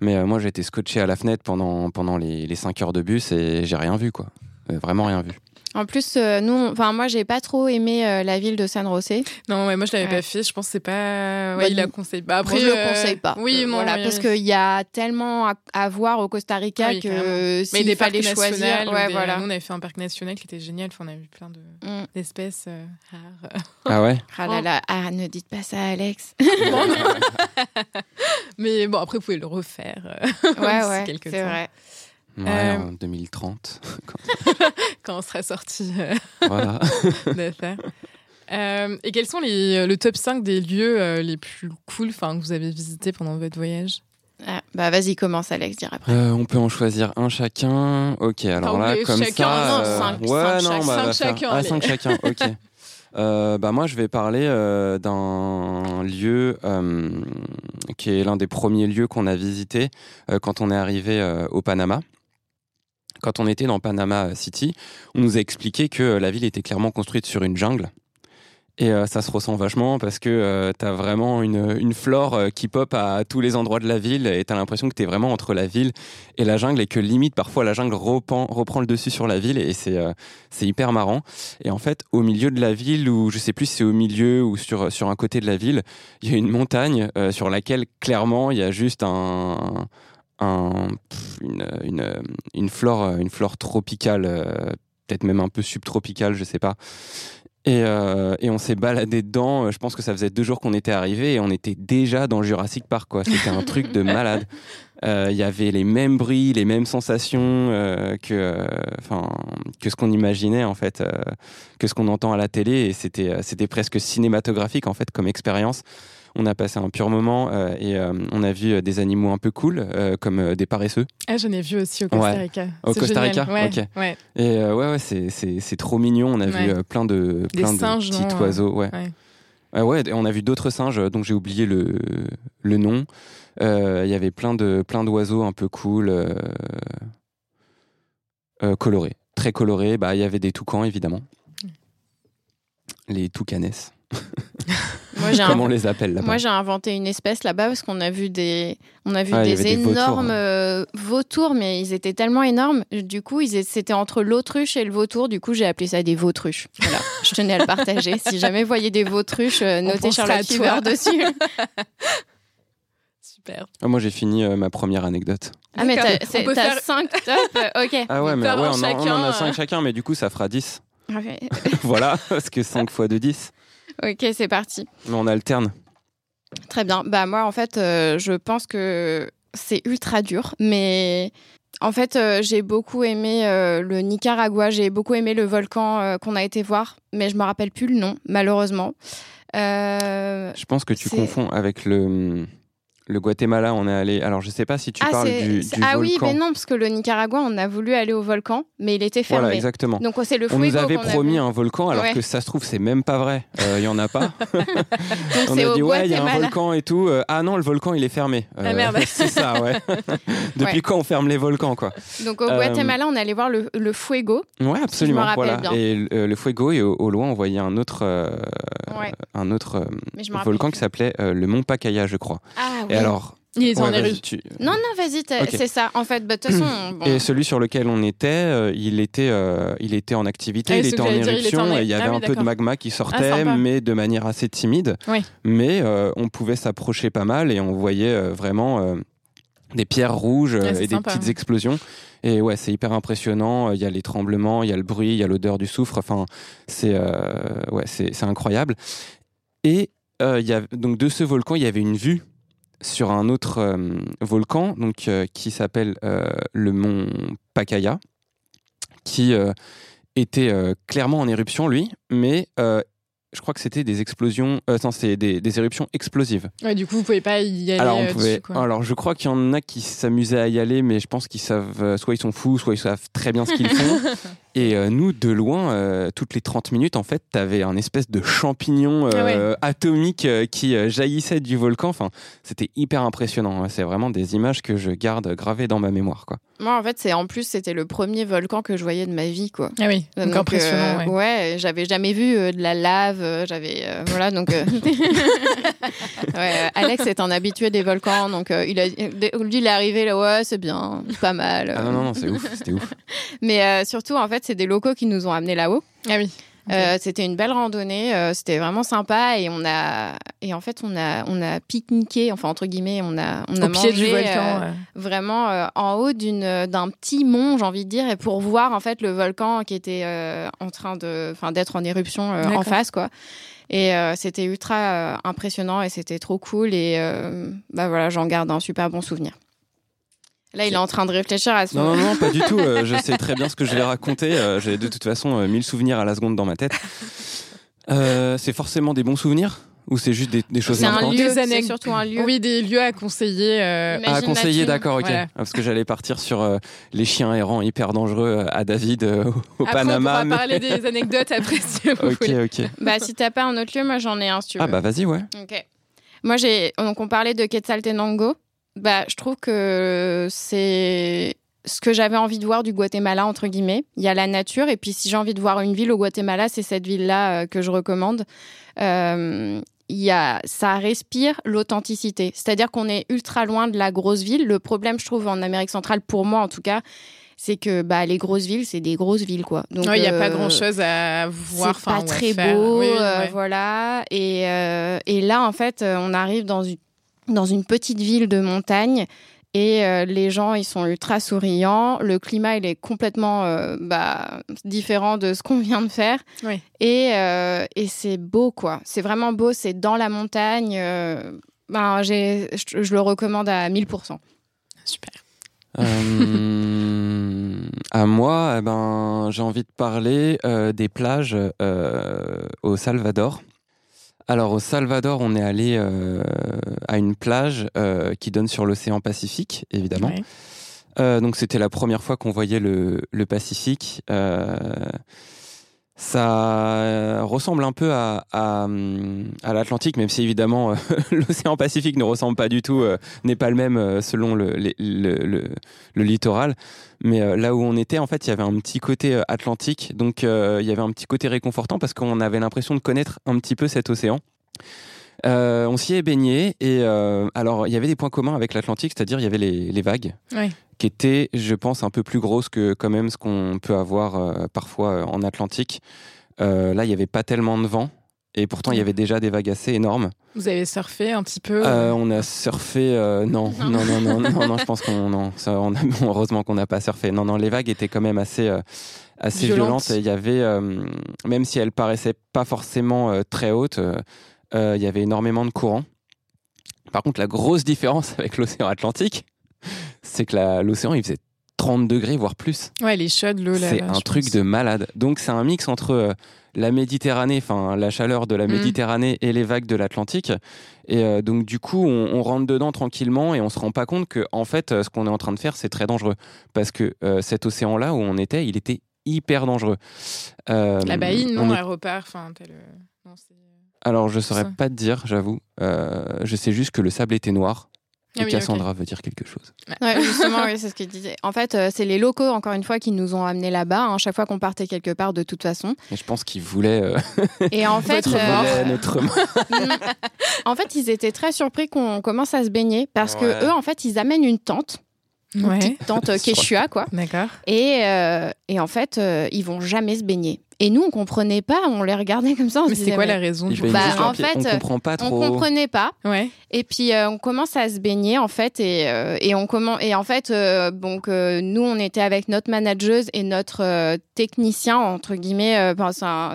Mais euh, moi, j'ai été scotché à la fenêtre pendant, pendant les, les 5 heures de bus et j'ai rien vu, quoi. Euh, vraiment rien vu. En plus, euh, nous, enfin moi, j'ai pas trop aimé euh, la ville de San José. Non, ouais, moi je l'avais Ouais. pas fait. Je pense que c'est pas. Ouais, Bah, il a nous- conseillé. Bah, Après, je le euh, conseille pas. Oui, Euh, non, voilà, oui, parce oui. qu'il y a tellement à, à voir au Costa Rica Ah oui, que s'il Mais des fallait choisir, ouais, des- voilà. Nous, on avait fait un parc national qui était génial. Enfin, on a vu plein de- Mm. d'espèces euh, rares. Ah ouais <laughs> Ah là là, ah, ne dites pas ça, Alex. <laughs> <laughs> Mais bon, après, vous pouvez le refaire ouais, ouais, c'est vrai. Ouais, Euh, en 2030. <laughs> <laughs> quand on sera sorti euh, voilà. <laughs> d'affaires. Euh, et quels sont les, le top 5 des lieux euh, les plus cool enfin, que vous avez visités pendant votre voyage? Ah, bah vas-y, commence, Alex, dire après. Euh, on peut en choisir un chacun. Ok, alors Ah là, comme chacun, ça. non, cinq- ouais, cinq non, bah, cinq faire- chacun, Ah, cinq chacun, ok. Euh, bah, moi, je vais parler euh, d'un lieu euh, qui est l'un des premiers lieux qu'on a visité quand on est arrivé au Panama quand on était dans Panama City, on nous a expliqué que la ville était clairement construite sur une jungle. Et euh, ça se ressent vachement parce que euh, tu as vraiment une, une flore euh, qui pop à tous les endroits de la ville et tu as l'impression que tu es vraiment entre la ville et la jungle et que limite parfois la jungle reprend, reprend le dessus sur la ville et c'est c'est hyper marrant. Et en fait, au milieu de la ville, ou je sais plus si c'est au milieu ou sur, sur un côté de la ville, il y a une montagne sur laquelle clairement il y a juste un, un une, une, une, flore, une flore tropicale, peut-être même un peu subtropicale, je sais pas. Et, euh, et, on s'est baladé dedans. Je pense que ça faisait deux jours qu'on était arrivé et on était déjà dans le Jurassic Park. Quoi. C'était un truc de malade. <laughs> Euh, il y avait les mêmes bruits, les mêmes sensations euh, que, enfin, que ce qu'on imaginait en fait, que ce qu'on entend à la télé. Et c'était, c'était presque cinématographique en fait comme expérience. On a passé un pur moment euh, et euh, on a vu euh, des animaux un peu cool, comme des paresseux. Ah, j'en ai vu aussi au Costa Rica. Au Costa Rica Ok. Ouais. Et ouais, ouais c'est trop mignon. On a vu plein de, plein de petits oiseaux. Ouais. ouais. on a vu d'autres singes dont j'ai oublié le, le nom. Il y avait plein de plein d'oiseaux un peu cool, colorés, très colorés. Bah, il y avait des toucans évidemment, mm. les toucanes. <laughs> Moi, Comme on les appelle là-bas. Moi, j'ai inventé une espèce là-bas parce qu'on a vu des, on a vu ah, des énormes euh, vautours. mais ils étaient tellement énormes. Du coup, c'était entre l'autruche et le vautour. Du coup, j'ai appelé ça des vautruches. Voilà, je tenais à le partager. <laughs> Si jamais vous voyez des vautruches, euh, notez Charlotte Fever dessus. <laughs> Super. Ah, moi, j'ai fini euh, ma première anecdote. Ah, mais t'as faire... 5 <laughs> top Ok. Ah ouais, mais ouais, on, en, a 5 chacun, mais du coup, ça fera 10. voilà, parce que 5 fois 2, 10. <laughs> Ok, c'est parti. On alterne. Très bien. Bah moi, en fait, euh, je pense que c'est ultra dur, mais en fait, euh, j'ai beaucoup aimé euh, le Nicaragua, j'ai beaucoup aimé le volcan qu'on a été voir, mais je me rappelle plus le nom, malheureusement. je pense que tu confonds avec le le Guatemala, on est allé. Alors, je sais pas si tu ah, parles du, du Ah oui, mais non, parce que le Nicaragua, on a voulu aller au volcan, mais il était fermé. Voilà, exactement. Donc, c'est le On nous avait promis un volcan, alors que ça se trouve, c'est même pas vrai. Euh, il y en a pas. <laughs> on a dit, ouais, il y a un volcan et tout. Euh, ah non, le volcan, il est fermé. ah merde. <laughs> c'est ça, ouais. <laughs> Depuis quand on ferme les volcans, quoi? Donc, au Guatemala, on allait voir le, le Fuego. Ouais, absolument. voilà. Et le, Fuego, et au, loin, on voyait un autre, un autre volcan qui s'appelait le Mont Pacaya, je crois. Ah, et alors, non, non, vas-y, c'est ça. En fait, bah, de toute façon. <clears throat> Et celui sur lequel on était, euh, il, était euh, il était en activité, ah, il, était en éruption, et il y avait ah un peu de magma qui sortait, ah, mais de manière assez timide. Mais euh, on pouvait s'approcher pas mal et on voyait vraiment des pierres rouges et des petites explosions. Et ouais, c'est hyper impressionnant. Il y a les tremblements, il y a le bruit, il y a l'odeur du soufre. Enfin, c'est ouais, c'est incroyable. Et il y a, donc de ce volcan, il y avait une vue sur un autre euh, volcan donc, euh, qui s'appelle euh, le mont Pacaya, qui était clairement en éruption, lui, mais je crois que c'était des explosions, c'est des, éruptions explosives. Ouais, du coup, vous pouvez pas y aller. Alors, on pouvait, alors je crois qu'il y en a qui s'amusaient à y aller, mais je pense qu'ils savent, soit ils sont fous, soit ils savent très bien ce qu'ils font. <laughs> Et euh, nous, de loin, euh, toutes les 30 minutes, en fait, tu avais un espèce de champignon euh, ah atomique qui jaillissait du volcan. Enfin, c'était hyper impressionnant. Hein. C'est vraiment des images que je garde gravées dans ma mémoire. Quoi. Moi, en fait, c'est en plus, c'était le premier volcan que je voyais de ma vie. Quoi. Ah oui, donc, impressionnant. ouais, ouais j'avais jamais vu de la lave. J'avais. voilà, donc. <laughs> Alex est un habitué des volcans. Donc, il a, lui, il est arrivé là, ouais, c'est bien, pas mal. Ah non, non, non c'est ouf. C'était ouf. <laughs> Mais surtout, en fait, c'est des locaux qui nous ont amenés là-haut. Ah oui. Euh, c'était une belle randonnée, euh, c'était vraiment sympa et on a et en fait on a on a pique-niqué, enfin entre guillemets, on a on a mangé du volcan, euh, vraiment en haut d'une d'un petit mont, j'ai envie de dire, et pour voir en fait le volcan qui était en train de enfin d'être en éruption en face quoi. Et c'était ultra impressionnant et c'était trop cool et bah voilà, j'en garde un super bon souvenir. Là, il est en train de réfléchir à ce Non, non, non, pas du tout. Euh, je <laughs> sais très bien ce que je vais raconter. Euh, j'ai de toute façon euh, mille souvenirs à la seconde dans ma tête. c'est forcément des bons souvenirs ou c'est juste des, des choses C'est un lieu, c'est surtout un lieu. Oui, des lieux à conseiller. À conseiller, d'accord, ok. Parce que j'allais partir sur les chiens errants hyper dangereux à David au Panama. On pourra parler des <laughs> anecdotes après si vous Ok, ok. Bah, si t'as pas un autre lieu, moi j'en ai un si tu Ah, bah vas-y, ouais. Ok. Moi, j'ai donc on parlait de Quetzaltenango. Bah, je trouve que c'est ce que j'avais envie de voir du Guatemala entre guillemets. Il y a la nature et puis si j'ai envie de voir une ville au Guatemala, c'est cette ville-là euh, que je recommande. Euh, il y a, ça respire l'authenticité. C'est-à-dire qu'on est ultra loin de la grosse ville. Le problème, je trouve, en Amérique centrale, pour moi en tout cas, c'est que bah, les grosses villes, c'est des grosses villes, quoi. Donc, il n'y a pas grand-chose à voir. C'est pas très beau, voilà. Et, et là, en fait, on arrive dans une, dans une petite ville de montagne et euh, les gens, ils sont ultra souriants. Le climat, il est complètement euh, bah, différent de ce qu'on <laughs> vient de faire. Et, euh, et c'est beau, quoi. C'est vraiment beau. C'est dans la montagne. ben, je, je, le recommande à 1000%. Super. à moi, eh ben, j'ai envie de parler des plages au Salvador. Alors au Salvador, on est allé euh, à une plage euh, qui donne sur l'océan Pacifique, évidemment. Euh, donc c'était la première fois qu'on voyait le, le Pacifique. Ça ressemble un peu à, à, à l'Atlantique, même si évidemment <laughs> l'océan Pacifique ne ressemble pas du tout, n'est pas le même selon le, le, le, le littoral. Mais là où on était, en fait, il y avait un petit côté atlantique, donc il y avait un petit côté réconfortant parce qu'on avait l'impression de connaître un petit peu cet océan. Euh, on s'y est baigné et euh, alors il y avait des points communs avec l'Atlantique, c'est-à-dire il y avait les, les vagues oui qui était, je pense, un peu plus grosse que quand même ce qu'on peut avoir euh, parfois euh, en Atlantique. Euh, là, il n'y avait pas tellement de vent. Et pourtant, il y avait déjà des vagues assez énormes. Vous avez surfé un petit peu On a surfé, non, non, non, non, non, non, je pense <laughs> qu'on, non, ça, on a, <laughs> heureusement qu'on n'a pas surfé. Non, non, les vagues étaient quand même assez, assez violentes. il y avait, même si elles paraissaient pas forcément très hautes, il y avait énormément de courants. Par contre, la grosse différence <laughs> avec l'océan Atlantique, c'est que l'océan, il faisait 30 degrés, voire plus. Ouais, les chaudes, l'eau là. C'est un truc de malade. Donc, c'est un mix entre euh, la Méditerranée, enfin, la chaleur de la mm. Méditerranée et les vagues de l'Atlantique. Et euh, donc, du coup, on, rentre dedans tranquillement et on se rend pas compte que, en fait, euh, ce qu'on est en train de faire, c'est très dangereux. Parce que cet océan-là où on était, il était hyper dangereux. la baïne, non, est... repart. Enfin, alors, je saurais pas te dire, j'avoue. je sais juste que le sable était noir et ah Cassandra veut dire quelque chose. Ouais, justement, oui, c'est ce que je disais. En fait, euh, c'est les locaux, encore une fois, qui nous ont amenés là-bas, hein, chaque fois qu'on partait quelque part, de toute façon. Et je pense qu'ils voulaient. Euh, <laughs> et en fait, <laughs> euh... notre <laughs> en fait, ils étaient très surpris qu'on commence à se baigner parce que eux, en fait, ils amènent une tente. Une ouais. petite tente <laughs> Quechua, quoi. D'accord. Et, euh, et en fait, ils vont jamais se baigner. Et nous, on comprenait pas, on les regardait comme ça. mais c'est quoi la raison du bah, En fait, on comprend pas trop. On comprenait pas. Ouais. Et puis euh, on commence à se baigner en fait, et, euh, et on commence et en fait, euh, donc nous, on était avec notre manageuse et notre technicien entre guillemets.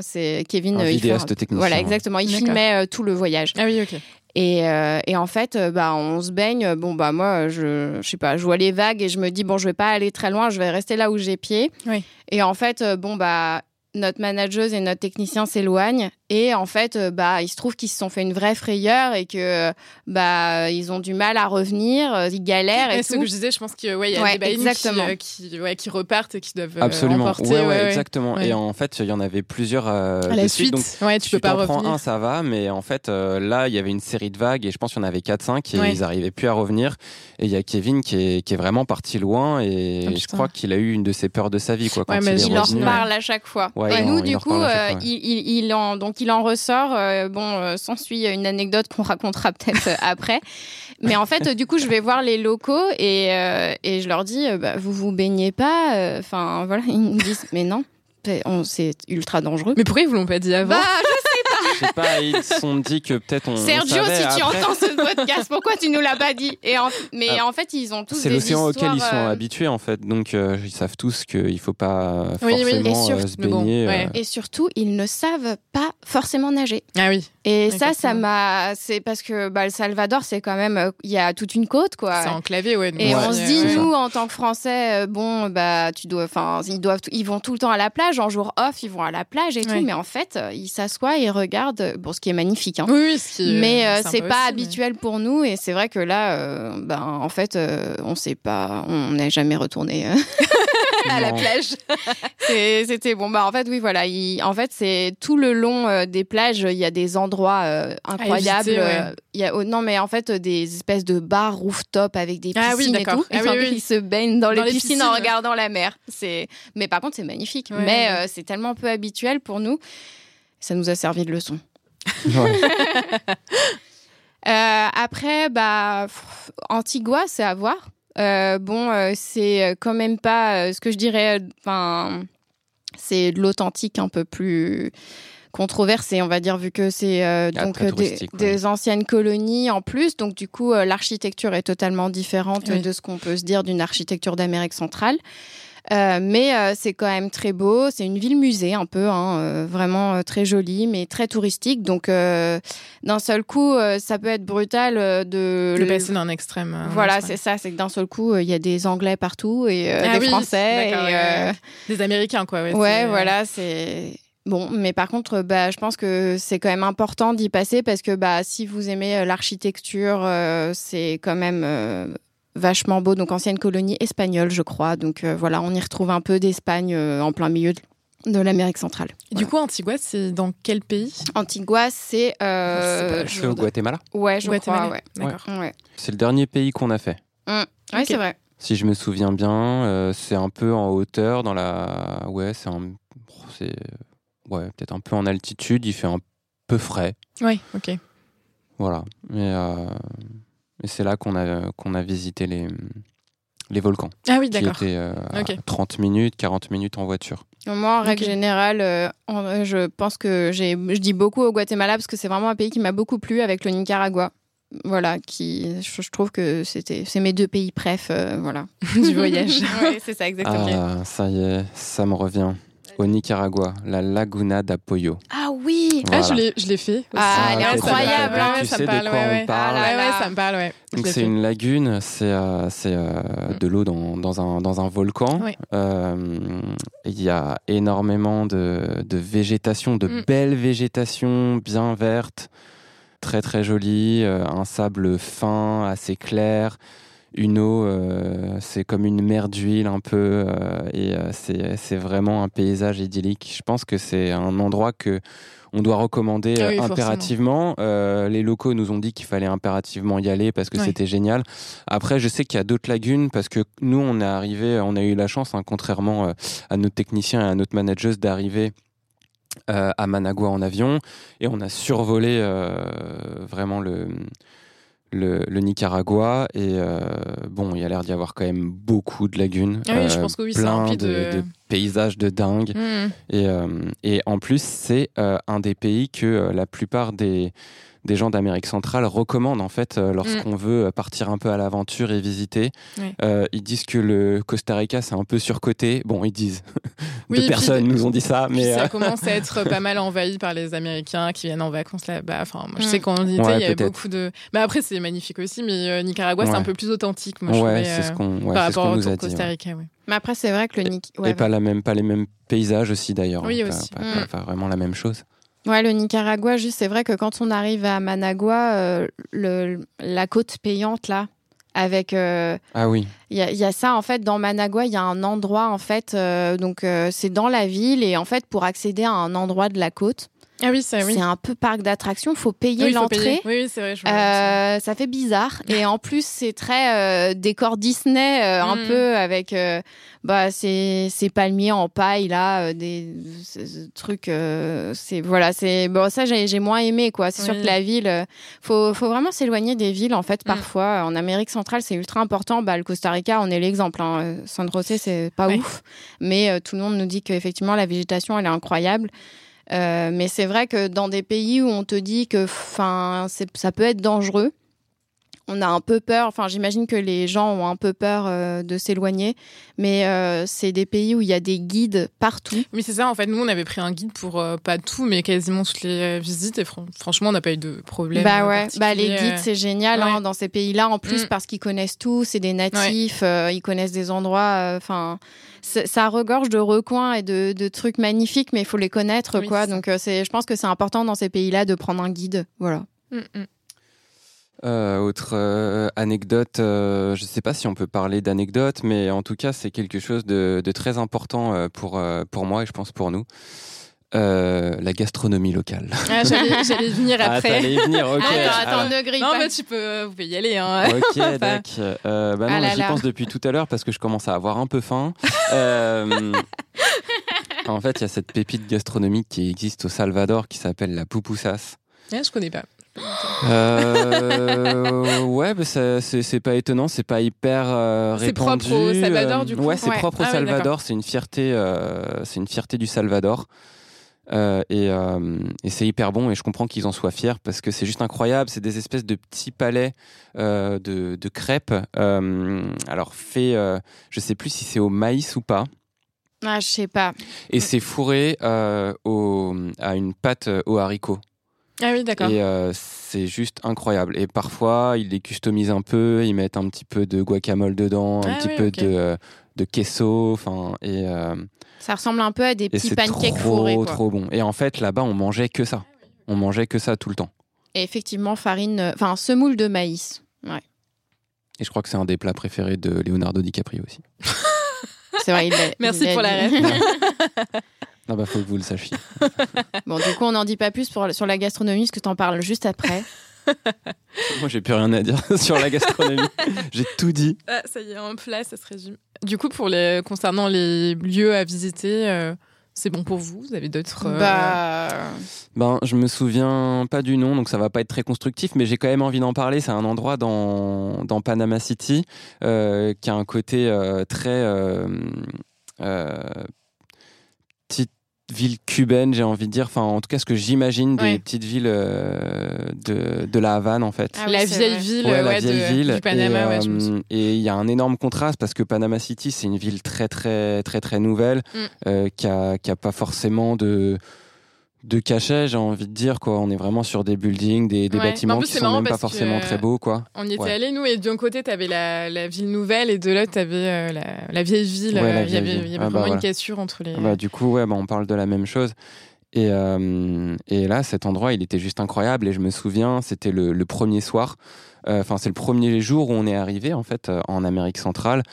c'est Kevin. Un vidéaste technicien. Voilà, exactement. Il filmait tout le voyage. Ah oui, ok. Et, et, en fait, bah, on se baigne. Bon, bah, moi, je, je sais pas, je vois les vagues et je me dis, bon, je vais pas aller très loin, je vais rester là où j'ai pied. Oui. Et en fait, bon, bah, notre manageuse et notre technicien s'éloignent et en fait euh, bah il se trouve qu'ils se sont fait une vraie frayeur et que bah ils ont du mal à revenir euh, ils galèrent et, et ce que je disais je pense qu'il ouais, y a des baïnes qui, qui, ouais, qui, repartent et qui doivent euh, absolument. emporter, ouais, ouais, exactement. Et en fait il y en avait plusieurs à la suite, donc ouais tu, tu peux pas revenir prends un ça va mais en fait là il y avait une série de vagues et je pense qu'il y en avait 4-5 et ils arrivaient plus à revenir. Et il y a Kevin qui est, qui est vraiment parti loin et oh, je crois qu'il a eu une de ses peurs de sa vie quoi quand il, il, il en reparle à chaque fois. Et nous du coup il en donc il en ressort euh, bon, euh, s'ensuit une anecdote qu'on racontera peut-être euh, après. <laughs> Mais en fait, du coup, je vais voir les locaux et, et je leur dis, bah, vous vous baignez pas Enfin, voilà, ils me disent, mais non, c'est ultra dangereux. Mais pourquoi ils vous l'ont pas dit avant? Bah, sais pas, ils se sont dit que peut-être on. Sergio, on savait, si tu après... entends ce podcast, pourquoi tu nous l'as pas dit Et en... Mais ah, en fait, ils ont tous. C'est l'océan auquel ils sont euh... habitués, en fait. Donc, euh, ils savent tous qu'il faut pas oui, forcément oui. Et sur... euh, se baigner. Bon, ouais. Et surtout, ils ne savent pas forcément nager. Ah oui. Et Exactement. ça, ça m'a. C'est parce que bah, le Salvador, c'est quand même. Il y a toute une côte, quoi. C'est enclavé, ouais. Et ouais. on se dit, nous, en tant que Français, bon, bah, tu dois. Enfin, ils doivent. Ils vont tout le temps à la plage. En jour off, ils vont à la plage et tout. Mais en fait, ils s'assoient et regardent. Bon, ce qui est magnifique. Hein. Oui, oui qui, mais euh, c'est pas aussi, habituel mais... pour nous et c'est vrai que là, euh, ben en fait, euh, on sait pas, on n'est jamais retourné. <laughs> à la plage. <laughs> C'était bon. Bah en fait oui voilà. en fait c'est tout le long euh, des plages. Il y a des endroits euh, incroyables. Il y a oh, non mais en fait des espèces de bars rooftop avec des ah piscines et tout. Ah et ils se baignent dans, les, piscines, en regardant la mer. C'est mais par contre c'est magnifique. mais c'est tellement peu habituel pour nous. Ça nous a servi de leçon. <laughs> Euh, après, bah, Antigua, c'est à voir. Euh, bon, euh, c'est quand même pas ce que je dirais. Enfin, c'est de l'authentique un peu plus controversé, on va dire, vu que c'est ah, donc des, anciennes colonies en plus. Donc, du coup, l'architecture est totalement différente de ce qu'on peut se dire d'une architecture d'Amérique centrale. Euh, mais euh, c'est quand même très beau. C'est une ville musée un peu, hein, euh, vraiment très jolie, mais très touristique. Donc d'un seul coup, ça peut être brutal de le passer d'un extrême. Voilà, c'est ça. C'est que d'un seul coup, il y a des Anglais partout et ah des Français, et, des Américains quoi. Ouais, ouais voilà, c'est. Bon, mais par contre, bah, je pense que c'est quand même important d'y passer parce que bah, si vous aimez l'architecture, c'est quand même vachement beau, donc ancienne colonie espagnole, je crois. Donc euh, voilà, on y retrouve un peu d'Espagne euh, en plein milieu de, l'Amérique centrale. Du coup, Antigua, c'est dans quel pays? Antigua, c'est. Euh, c'est au Guatemala Ouais, je crois, ouais. ouais. C'est le dernier pays qu'on a fait. Mmh. Ouais, c'est vrai. Si je me souviens bien, c'est un peu en hauteur, dans la. Ouais, c'est un. C'est. Ouais, peut-être un peu en altitude, il fait un peu frais. Oui, ok. Voilà. Mais. Et c'est là qu'on a, qu'on a visité les, les volcans. Ah oui, d'accord. Qui étaient 30 euh, minutes, 40 minutes en voiture. Moi, en règle générale, euh, je pense que j'ai, je dis beaucoup au Guatemala parce que c'est vraiment un pays qui m'a beaucoup plu avec le Nicaragua. Voilà, qui, je, trouve que c'était, c'est mes deux pays préf, euh, voilà, <laughs> du voyage. <laughs> oui, c'est ça, exactement. Ah, ça y est, ça me revient au Nicaragua, la Laguna d'Apoyo. Ah oui ah, Je l'ai fait. Ah, elle est incroyable hein, Tu ça sais parle, de quoi on parle ah, ça me parle, Donc c'est une lagune, c'est euh, euh, mm. de l'eau dans, dans, un, dans un volcan. Euh, il y a énormément de, de végétation, de mm. belle végétation bien verte, très très jolie, un sable fin, assez clair une eau, euh, c'est comme une mer d'huile un peu, euh, et euh, c'est vraiment un paysage idyllique. Je pense que c'est un endroit que on doit recommander ah impérativement. les locaux nous ont dit qu'il fallait impérativement y aller parce que c'était génial. Après, je sais qu'il y a d'autres lagunes parce que nous, on est arrivé, on a eu la chance, hein, contrairement à notre technicien et à notre manageuse, d'arriver. à Managua en avion et on a survolé vraiment le, le, Nicaragua et euh, bon, il y a l'air d'y avoir quand même beaucoup de lagunes, ah oui, je pense que oui, plein de, de... paysages de dingue. Mmh. Et, euh, et, en plus, c'est euh, un des pays que la plupart des des gens d'Amérique centrale recommandent en fait euh, lorsqu'on mm. veut euh, partir un peu à l'aventure et visiter. Euh, ils disent que le Costa Rica c'est un peu surcoté. Bon, ils disent. <laughs> Oui, Deux personnes nous ont dit ça, mais ça commence à être pas <laughs> mal envahi par les Américains qui viennent en vacances là-bas. Enfin, moi, je sais mm. qu'en il y avait beaucoup de. Mais après, c'est magnifique aussi. Mais Nicaragua, c'est un peu plus authentique. Moi, ouais, c'est ce qu'on par rapport au Costa Rica. Mais après, c'est vrai que le Nicaragua. et pas la même, pas les mêmes paysages aussi d'ailleurs. Oui, aussi. Mm. pas vraiment la même chose. Ouais, le Nicaragua, juste, c'est vrai que quand on arrive à Managua, euh, le, la côte payante, là, avec. Euh, ah oui. Il y, y, a ça, en fait, dans Managua, il y a un endroit, en fait, euh, donc c'est dans la ville, et en fait, pour accéder à un endroit de la côte, ah oui, c'est oui. un peu parc d'attractions. Faut payer l'entrée. Oui, c'est vrai. Euh, ça fait bizarre. <laughs> Et en plus, c'est très euh, décor Disney, euh, un mm. peu avec bah ces, ces palmiers en paille là, des trucs. c'est voilà, c'est bon ça j'ai moins aimé quoi. C'est sûr que la ville, faut faut vraiment s'éloigner des villes en fait. Mm. Parfois, en Amérique centrale, c'est ultra important. Bah le Costa Rica, on est l'exemple. Hein. San José, c'est pas ouf, mais tout le monde nous dit qu'effectivement la végétation, elle est incroyable. Euh, mais c'est vrai que dans des pays où on te dit que ça peut être dangereux, on a un peu peur, enfin j'imagine que les gens ont un peu peur euh, de s'éloigner, mais euh, c'est des pays où il y a des guides partout. Oui c'est ça, en fait nous on avait pris un guide pour pas tout, mais quasiment toutes les visites et franchement on n'a pas eu de problème. Bah ouais, bah les guides c'est génial hein, dans ces pays-là en plus mm. parce qu'ils connaissent tout, c'est des natifs, ils connaissent des endroits, enfin ça regorge de recoins et de, trucs magnifiques, mais il faut les connaître, quoi. Donc, euh, c'est, je pense que c'est important dans ces pays-là de prendre un guide. Voilà. Mm, mm. Euh, autre euh, anecdote, euh, je ne sais pas si on peut parler d'anecdote, mais en tout cas, c'est quelque chose de, de très important euh, pour, euh, pour moi et je pense pour nous. Euh, la gastronomie locale. Ah, J'allais venir Ah, après. y venir, ok. attends, attends, ne grille non, pas. mais tu peux, vous pouvez y aller. Hein. Ok, <laughs> d'accord. Euh, bah non, Ah mais j'y pense depuis tout à l'heure parce que je commence à avoir un peu faim. <laughs> Euh, en fait, il y a cette pépite gastronomique qui existe au Salvador qui s'appelle la pupusas. Ah, je connais pas. Euh, <laughs> ouais, c'est c'est pas étonnant, c'est pas hyper euh, C'est répandu. propre au Salvador, Euh, du coup Ouais, c'est Ouais. propre au Ah Salvador. c'est une fierté, euh, c'est une fierté du Salvador. Et et c'est hyper bon et je comprends qu'ils en soient fiers parce que c'est juste incroyable. C'est des espèces de petits palais de, de crêpes. alors fait, je sais plus si c'est au maïs ou pas. Ah, je sais pas. Et c'est fourré au, à une pâte aux haricots. Ah oui, d'accord. Et euh, c'est juste incroyable. Et parfois, ils les customisent un peu, ils mettent un petit peu de guacamole dedans, un Ah petit oui, peu de, de queso, enfin, et, euh, Ça ressemble un peu à des et petits c'est pancakes trop, fourrés. Quoi. trop bon. Et en fait, là-bas, on mangeait que ça. On mangeait que ça tout le temps. Et effectivement, farine, euh, enfin, semoule de maïs. Et je crois que c'est un des plats préférés de Leonardo DiCaprio aussi. <laughs> C'est vrai, il l'a- Merci il pour la ref. <laughs> Ah bah, faut que vous le sachiez. <laughs> Bon, du coup, on n'en dit pas plus pour, sur la gastronomie, parce que t'en parles juste après. <laughs> Moi, j'ai plus rien à dire <laughs> sur la gastronomie. j'ai tout dit. Ah, ça y est, un plat, ça se résume. Du coup, pour les, concernant les lieux à visiter, euh, c'est bon pour vous? Vous avez d'autres. euh, Bah, Ben, je me souviens pas du nom, donc ça va pas être très constructif, mais j'ai quand même envie d'en parler. C'est un endroit dans, dans Panama City euh, qui a un côté euh, très ville cubaine, j'ai envie de dire. Enfin, en tout cas, ce que j'imagine des Ouais. petites villes euh, de, de la Havane, en fait. Ah oui, la vieille vrai. ville, Ouais, la ouais, vieille de- ville. du Panama, et, euh, et il y a un énorme contraste parce que Panama City, c'est une ville très, très, très, très nouvelle, Mm. euh, qui a, qui a pas forcément de de cachet, j'ai envie de dire quoi. On est vraiment sur des buildings, des, Ouais. Bâtiments plus, qui sont même pas forcément très beaux quoi. On y était Ouais. allés, nous, et d'un côté, t'avais la, la ville nouvelle, et de l'autre, t'avais euh, la, la vieille ville. Ouais, la euh, Il y avait, ville. il y avait Ah bah vraiment une cassure entre les. Bah, du coup, ouais, bah, on parle de la même chose. Et, euh, et là, cet endroit, il était juste incroyable. Et je me souviens, c'était le, le premier soir. Euh, Enfin, c'est le premier jour où on est arrivé en fait en Amérique centrale.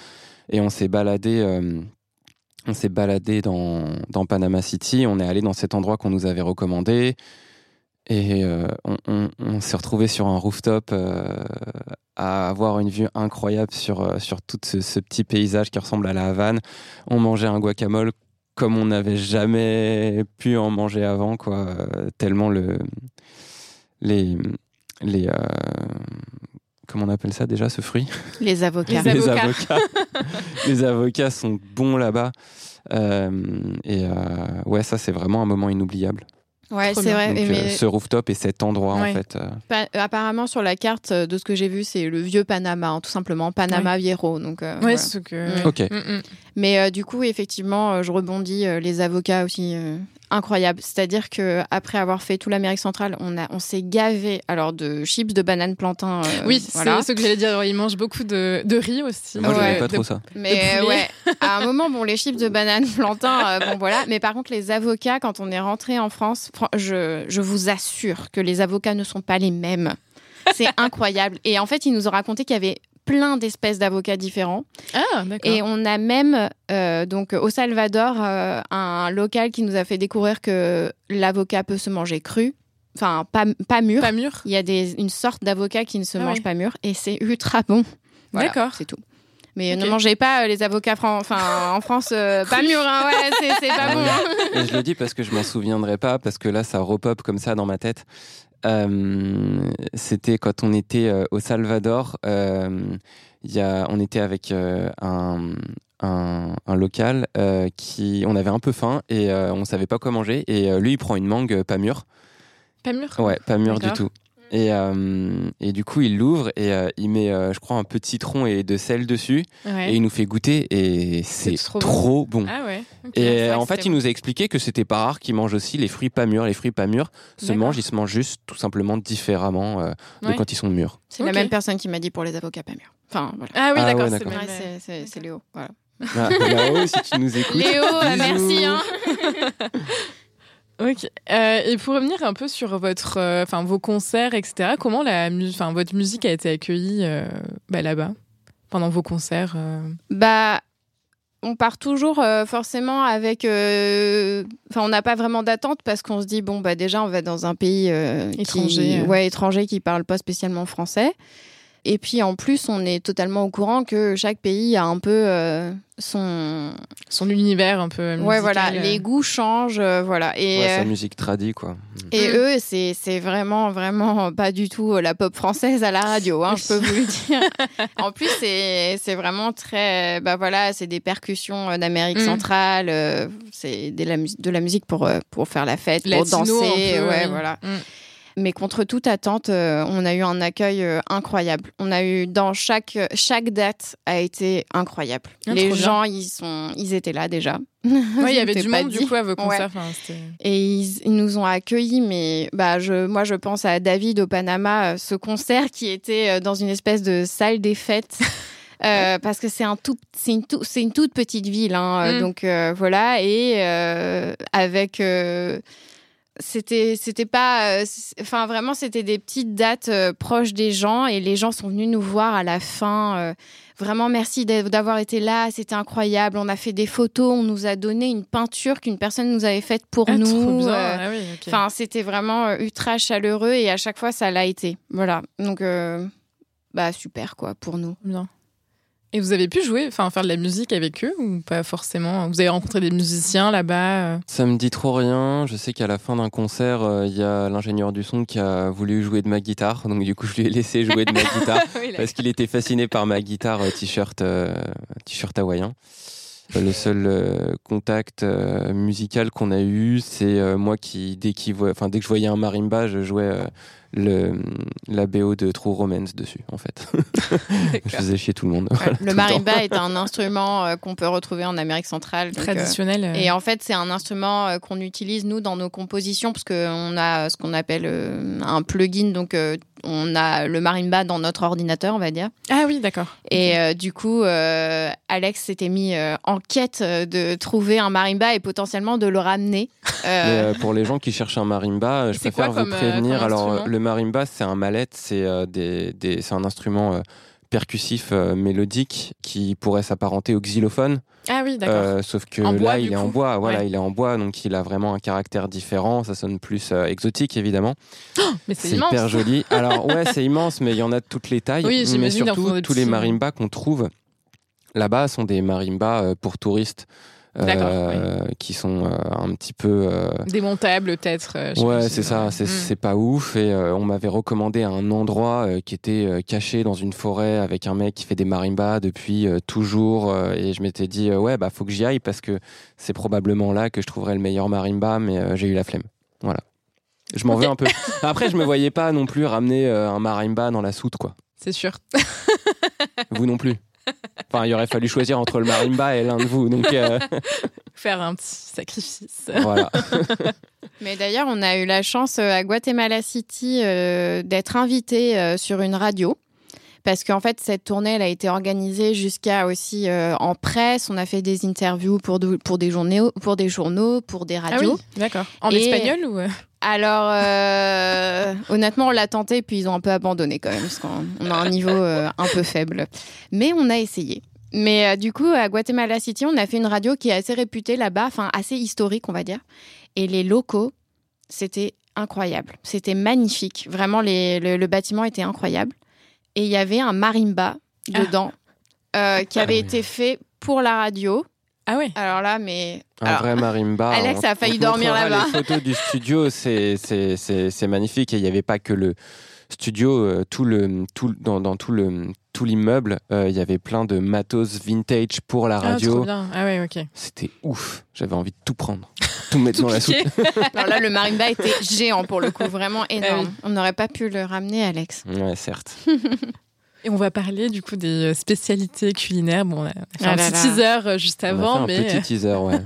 Et on s'est baladé. On s'est baladé dans, Panama City. On est allé dans cet endroit qu'on nous avait recommandé. Et euh, on, s'est retrouvé sur un rooftop euh, à avoir une vue incroyable sur, euh, sur tout ce, petit paysage qui ressemble à la Havane. On mangeait un guacamole comme on n'avait jamais pu en manger avant, quoi. Tellement le, les, comment on appelle ça déjà ce fruit les avocats. Les avocats. avocats. <laughs> les avocats sont bons là-bas. Euh, et euh, ouais, ça c'est vraiment un moment inoubliable. Ouais, c'est vrai. Donc, euh, ce rooftop et cet endroit Ouais. en fait. euh, pa- apparemment, sur la carte, euh, de ce que j'ai vu, c'est le vieux Panama, hein, tout simplement. Panama Viejo. Donc, euh, Ouais, voilà. c'est ce que. Mm. Ok. Mm, mm. Mais euh, du coup, effectivement, euh, je rebondis, euh, les avocats aussi, euh, incroyable. C'est-à-dire que après avoir fait tout l'Amérique centrale, on, a, on s'est gavé alors de chips de banane plantain. euh, Oui, voilà. c'est ce que j'allais dire. Ils mangent beaucoup de, de riz aussi. Moi, Ouais. j'aimais pas De- trop ça. Mais ouais, <laughs> à un moment, bon, les chips de banane plantain, euh, bon voilà. Mais par contre, les avocats, quand on est rentré en France, fran- je, je vous assure que les avocats ne sont pas les mêmes. C'est incroyable. Et en fait, ils nous ont raconté qu'il y avait plein d'espèces d'avocats différents. Ah, d'accord. Et on a même, euh, donc au Salvador, euh, un local qui nous a fait découvrir que l'avocat peut se manger cru, enfin pas, pas mûr. Pas mûr. Il y a des, une sorte d'avocat qui ne se Ah mange oui. pas mûr et c'est ultra bon. Voilà, D'accord. C'est tout. Mais ne mangez pas euh, les avocats fran- en France, euh, <laughs> pas mûrs, hein, ouais, c'est, c'est pas Ah bon. oui. hein. Et je le dis parce que je m'en souviendrai pas, parce que là, ça repop comme ça dans ma tête. Euh, C'était quand on était euh, au Salvador. euh, il y a, on était avec un, un, un local qui, on avait un peu faim et on savait pas quoi manger. Et lui, il prend une mangue pas mûre. Pas mûr. Ouais, pas mûre du tout. Et, euh, et du coup, il l'ouvre et euh, il met, euh, je crois, un peu de citron et de sel dessus. Ouais. Et il nous fait goûter et c'est trop trop, bon. bon. Ah ouais. Et en fait, il nous a expliqué que c'était pas rare qu'ils mangent aussi les fruits pas mûrs. Les fruits pas mûrs se mangent, ils se mangent juste tout simplement différemment euh, de quand ils sont mûrs. C'est la même personne qui m'a dit pour les avocats pas mûrs. Enfin, voilà. Ah oui, Ah d'accord. ouais, c'est Léo. Voilà. Ah, Là-haut, si tu nous <laughs> écoutes. Léo, bisous. merci. Hein. <laughs> Ok. Euh, et pour revenir un peu sur votre, euh, enfin vos concerts, etc. Comment la, enfin votre musique a été accueillie euh, bah, là-bas? Pendant vos concerts Bah on part toujours forcément avec. Enfin, on n'a pas vraiment d'attente parce qu'on se dit bon bah déjà on va dans un pays étranger, qui, ouais étranger qui parle pas spécialement français. Et puis en plus, on est totalement au courant que chaque pays a un peu euh, son son univers un peu musical. Ouais, voilà, les goûts changent, euh, voilà. Et sa euh, musique tradie quoi. Et mm. eux, c'est c'est vraiment vraiment pas du tout la pop française à la radio, hein, je peux vous le dire. <laughs> en plus, c'est c'est vraiment très bah voilà, c'est des percussions d'Amérique mm. centrale, c'est de la de la musique pour pour faire la fête, pour danser, ouais, voilà. Mm mais contre toute attente, euh, on a eu un accueil euh, incroyable. On a eu dans chaque chaque date a été incroyable. Ah, les gens, ils sont, ils étaient là déjà. <laughs> Oui, il y avait du monde du coup à vos concerts. et ils, nous ont accueillis, mais bah je, moi je pense à David au Panama, euh, ce concert qui était dans une espèce de salle des fêtes. <laughs> parce que c'est un tout, c'est une, c'est une toute petite ville, hein, mm. donc voilà, et avec c'était c'était pas euh, enfin vraiment c'était des petites dates euh, proches des gens et les gens sont venus nous voir à la fin euh, vraiment merci d'avoir été là c'était incroyable. On a fait des photos on nous a donné une peinture qu'une personne nous avait faite pour ah, nous ah enfin c'était vraiment ultra chaleureux et à chaque fois ça l'a été. Voilà. Donc bah super quoi pour nous. Bien et vous avez pu jouer, enfin faire de la musique avec eux ou pas forcément? Vous avez rencontré des musiciens là-bas euh? Ça me dit trop rien. Je sais qu'à la fin d'un concert, euh, il y a l'ingénieur du son qui a voulu jouer de ma guitare. Donc du coup, je lui ai laissé jouer de ma <laughs> guitare parce qu'il était fasciné par ma guitare euh, t-shirt t-shirt hawaïen. Le seul contact musical qu'on a eu, c'est moi qui dès qu'il enfin dès que je voyais un marimba, je jouais le, la BO de True Romance dessus, en fait. <laughs> je faisais chier tout le monde. le marimba est un instrument euh, qu'on peut retrouver en Amérique centrale. Euh, Traditionnel. Euh. et en fait, c'est un instrument qu'on utilise, nous, dans nos compositions, parce qu'on a ce qu'on appelle un plugin, donc on a le marimba dans notre ordinateur, on va dire. Ah oui, d'accord. Et du coup, Alex s'était mis en quête de trouver un marimba et potentiellement de le ramener. <laughs> pour les gens qui cherchent un marimba, je préfère vous prévenir. Alors, le marimba, c'est un mallette, c'est euh, un instrument euh, percussif euh, mélodique qui pourrait s'apparenter au xylophone. Ah oui, d'accord. sauf que là, il est en bois. Voilà, il est en bois, donc il a vraiment un caractère différent. Ça sonne plus exotique, évidemment. Oh, <gasps> mais c'est hyper joli. Alors ouais, c'est immense, mais il y en a de toutes les tailles. Oui, mais surtout, tous les marimbas qu'on trouve là-bas sont des marimbas pour touristes. Euh, qui sont euh, un petit peu euh, démontables peut-être. ouais, c'est ça, mm. c'est pas ouf. Et on m'avait recommandé un endroit qui était caché dans une forêt avec un mec qui fait des marimbas depuis toujours. et je m'étais dit ouais bah faut que j'y aille parce que c'est probablement là que je trouverai le meilleur marimba, mais j'ai eu la flemme. Voilà. Je m'en veux un peu. <laughs> Après, je me voyais pas non plus ramener un marimba dans la soute, quoi. C'est sûr. Vous non plus. Enfin, il aurait fallu choisir entre le marimba et l'un de vous. Donc, euh, <laughs> Faire un petit sacrifice. Voilà. <laughs> Mais d'ailleurs, on a eu la chance euh, à Guatemala City euh, d'être invité sur une radio. Parce qu'en fait, cette tournée, elle a été organisée jusqu'à aussi en presse. On a fait des interviews pour, pour, des, journaux, pour des journaux, pour des ah radios. d'accord. En espagnol ou alors, euh, honnêtement, on l'a tenté, puis ils ont un peu abandonné quand même, parce qu'on a un niveau euh, un peu faible. Mais on a essayé. Mais euh, du coup, à Guatemala City, on a fait une radio qui est assez réputée là-bas, enfin assez historique, on va dire. Et les locaux, c'était incroyable. C'était magnifique. Vraiment, le, bâtiment était incroyable. Et il y avait un marimba ah. dedans qui avait été fait pour la radio ah oui Alors là, mais. Un vrai marimba. <laughs> Alex a failli dormir là-bas. Les photos du studio, c'est magnifique. Et il n'y avait pas que le studio, euh, tout le, tout, dans, dans tout le tout l'immeuble, euh, il y avait plein de matos vintage pour la ah, radio. Ah, trop bien. Ah ouais, ok. C'était ouf. J'avais envie de tout prendre, <laughs> tout mettre dans la soupe. <laughs> Alors là, le marimba était géant pour le coup, vraiment ah énorme. On n'aurait pas pu le ramener, Alex. Ouais, certes. Et on va parler du coup des euh, spécialités culinaires. Bon, on a fait ah un petit teaser euh, juste avant, on mais un petit teaser, ouais.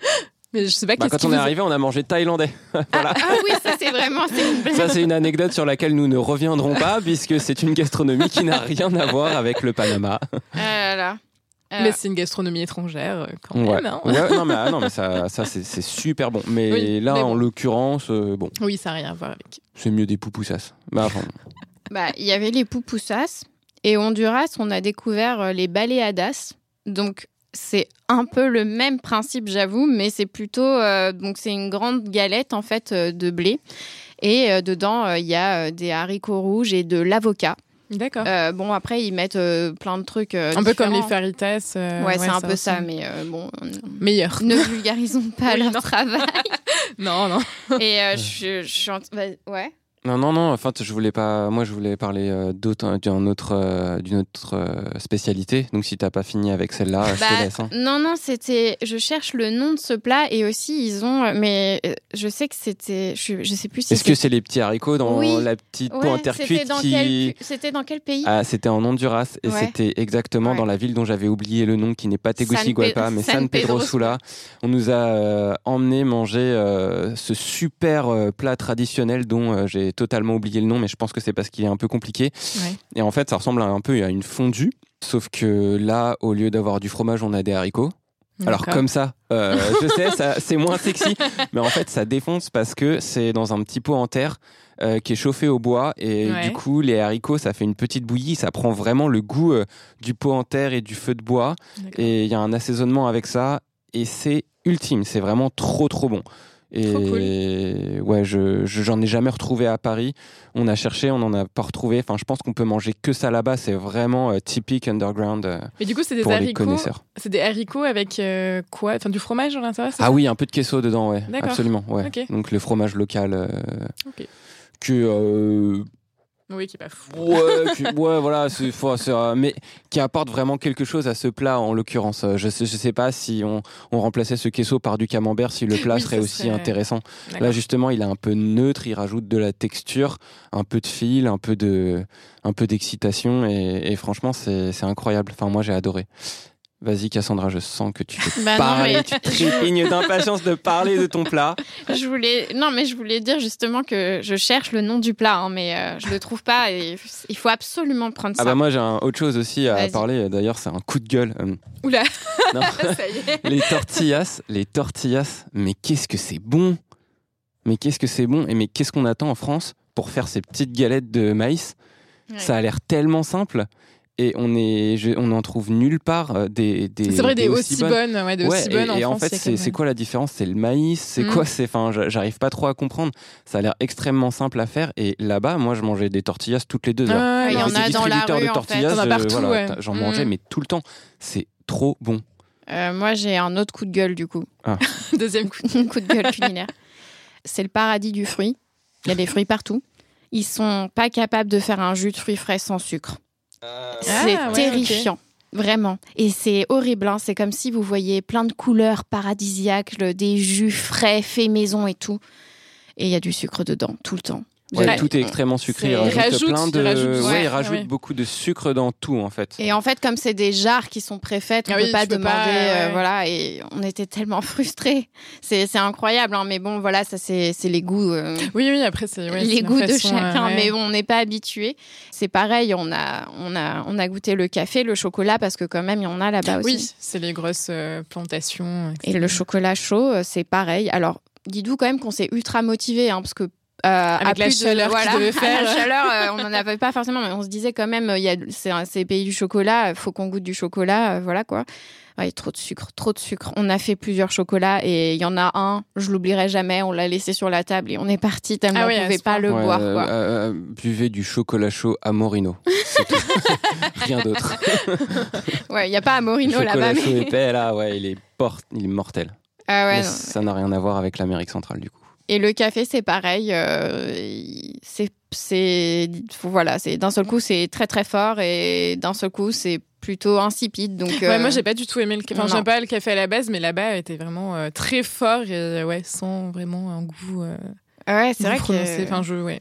<laughs> mais je sais pas. Bah, quand on est arrivé, on a mangé thaïlandais. <laughs> voilà. ah, oui, ça c'est vraiment une Ça c'est une anecdote sur laquelle nous ne reviendrons pas puisque c'est une gastronomie qui n'a rien à voir avec le Panama. Ah là là. Euh, Mais c'est une gastronomie étrangère euh, quand Ouais. même. hein. Ouais, non, mais, ah, non, mais ça, ça c'est super bon. Mais Oui, là, mais en l'occurrence, euh, bon, Oui, ça n'a rien à voir avec. c'est mieux des poupoussas. Bah, enfin, Bah, il y avait les pupusas et au Honduras, on a découvert euh, les baleadas. Donc c'est un peu le même principe, j'avoue, mais c'est plutôt euh, donc c'est une grande galette en fait euh, de blé et euh, dedans euh, il y a des haricots rouges et de l'avocat. D'accord. Euh, bon après ils mettent euh, plein de trucs euh, un peu comme les faritas. euh, Ouais, c'est un peu ça, mais euh, bon, Meilleur. ne vulgarisons pas <laughs> Oui, leur non. travail. <laughs> non, non. Et euh, je, je suis en- bah, ouais. Non, non, non. Enfin, je voulais pas. Moi, je voulais parler euh, autre, euh, d'une autre euh, spécialité. Donc, si t'as pas fini avec celle-là, je Bah, te laisse. hein. Non, non, c'était. Je cherche le nom de ce plat et aussi ils ont. Mais euh, je sais que c'était. Je, je sais plus si. Est-ce que c'est les petits haricots dans Oui. la petite Ouais, cuite qui quel C'était dans quel pays? Ah, c'était en Honduras et Ouais. c'était exactement Ouais. dans la ville dont j'avais oublié le nom, qui n'est pas Tegucigalpa, mais San San Pedro Pedro Sula. On nous a emmené manger ce super plat traditionnel dont j'ai totalement oublié le nom, mais je pense que c'est parce qu'il est un peu compliqué. Ouais. Et en fait, ça ressemble un peu à une fondue, sauf que là, au lieu d'avoir du fromage, on a des haricots. Alors comme ça, euh, <laughs> je sais, ça, c'est moins sexy, mais en fait ça défonce parce que c'est dans un petit pot en terre euh, qui est chauffé au bois et Ouais. du coup les haricots ça fait une petite bouillie, ça prend vraiment le goût euh, du pot en terre et du feu de bois et il y a un assaisonnement avec ça et c'est ultime, c'est vraiment trop trop bon. Et Trop ouais, je je- j'en ai jamais retrouvé à Paris. On a cherché, on en a pas retrouvé. Enfin, je pense qu'on peut manger que ça là-bas. C'est vraiment euh, typique underground euh, Mais du coup, c'est des haricots. C'est des haricots avec euh, quoi? Enfin, du fromage à l'intérieur Ah oui, un peu de queso dedans, ouais. D'accord. Absolument, ouais. Donc le fromage local euh, Ok. que Oui, qui est pas fou. ouais, <laughs> voilà, c'est faut- c'est, euh, mais qui apporte vraiment quelque chose à ce plat en l'occurrence. Euh, Je sais, je sais pas si on, on remplaçait ce queso par du camembert, si le <laughs> plat Oui, serait aussi serait- intéressant. D'accord. Là justement, il est un peu neutre, il rajoute de la texture, un peu de fil, un peu de, un peu d'excitation et, et franchement c'est c'est incroyable. Enfin moi j'ai adoré. Vas-y Cassandra, je sens que tu veux <laughs> Bah non, parler, mais- tu <laughs> trépignes d'impatience de parler de ton plat. <laughs> Je voulais, non, mais je voulais dire justement que je cherche le nom du plat, hein, mais euh, je le trouve pas et il faut absolument prendre ça. Ah bah moi j'ai un autre chose aussi à parler. D'ailleurs c'est un coup de gueule. Euh, Oula, non. ça y est. les tortillas, les tortillas. Mais qu'est-ce que c'est bon Mais qu'est-ce que c'est bon Et mais qu'est-ce qu'on attend en France pour faire ces petites galettes de maïs? Ouais. Ça a l'air tellement simple et on est, je- on en trouve nulle part euh, des, des. C'est vrai, des aussi bonnes, ouais, des Ouais, aussi et, bonnes en et en France. fait, c'est quoi la différence? C'est le maïs C'est Mm. quoi? C'est, enfin, j'a- j'arrive pas trop à comprendre. Ça a l'air extrêmement simple à faire. Et là-bas, moi, je mangeais des tortillas toutes les deux heures. Ah, Il y en a dans la rue, de en tortillas, fait. As euh, partout, voilà, ouais. t'as- j'en Mm. mangeais, mais tout le temps. C'est trop bon. Euh, moi, j'ai un autre coup de gueule du coup, <laughs> Deuxième coup. <laughs> coup de gueule culinaire. C'est le paradis du fruit. Il y a des fruits partout. Ils sont pas capables de faire un jus de fruits frais sans sucre. C'est Ah, ouais, terrifiant. Vraiment. Et c'est horrible. hein. C'est comme si vous voyez plein de couleurs paradisiaques, des jus frais, faits maison et tout. Et il y a du sucre dedans, tout le temps. Ouais, Ouais. tout est extrêmement sucré. C'est- Il rajoute, Il rajoute, plein de. il rajoute du ouais, sucre, il rajoute ouais. beaucoup de sucre dans tout en fait. Et en fait, comme c'est des jarres qui sont préfaites, on Ah ne oui, peut pas demander. pas, euh, voilà, et on était tellement <laughs> frustrés. C'est incroyable, hein, mais bon, voilà, ça c'est les goûts. euh, Oui, oui, après, c'est ouais, les goûts de façon, chacun, euh, ouais. mais bon, on n'est pas habitué. C'est pareil, on a, on, a, on a goûté le café, le chocolat, parce que quand même, il y en a là-bas aussi. Oui, c'est les grosses euh, plantations. Et le chocolat chaud, euh, c'est pareil. Alors, dis-nous quand même qu'on s'est ultra motivé, hein, parce que. Euh, à Avec la plus de- chaleur qu'il voilà, devait à <laughs> faire. La chaleur, euh, on n'en avait pas forcément, mais on se disait quand même, euh, il y a, c'est un- c'est pays du chocolat, il faut qu'on goûte du chocolat, euh, voilà quoi. Ouais, trop de sucre, trop de sucre. On a fait plusieurs chocolats et il y en a un, je l'oublierai jamais, on l'a laissé sur la table et on est parti tellement Ah oui, on pouvait pas point. le Ouais, boire. euh, Quoi. euh, euh, buvez du chocolat chaud à Morino. C'est tout. <laughs> Rien d'autre. Ouais, il n'y a pas à Morino chocolat là-bas. chaud Mais... épais, là, ouais, il est, port- il est mortel. Ah ouais, Mais non. ça n'a rien à voir avec l'Amérique centrale du coup. Et le café, c'est pareil. euh, c'est, c'est, voilà, c'est d'un seul coup, c'est très très fort et d'un seul coup, c'est plutôt insipide. Donc, Ouais, euh, moi j'ai pas du tout aimé le café. Enfin, j'aime pas le café à la base, mais là-bas était vraiment euh, très fort et euh, ouais, sans vraiment un goût. euh, ouais, c'est vrai prononcé. que. Enfin, je ouais.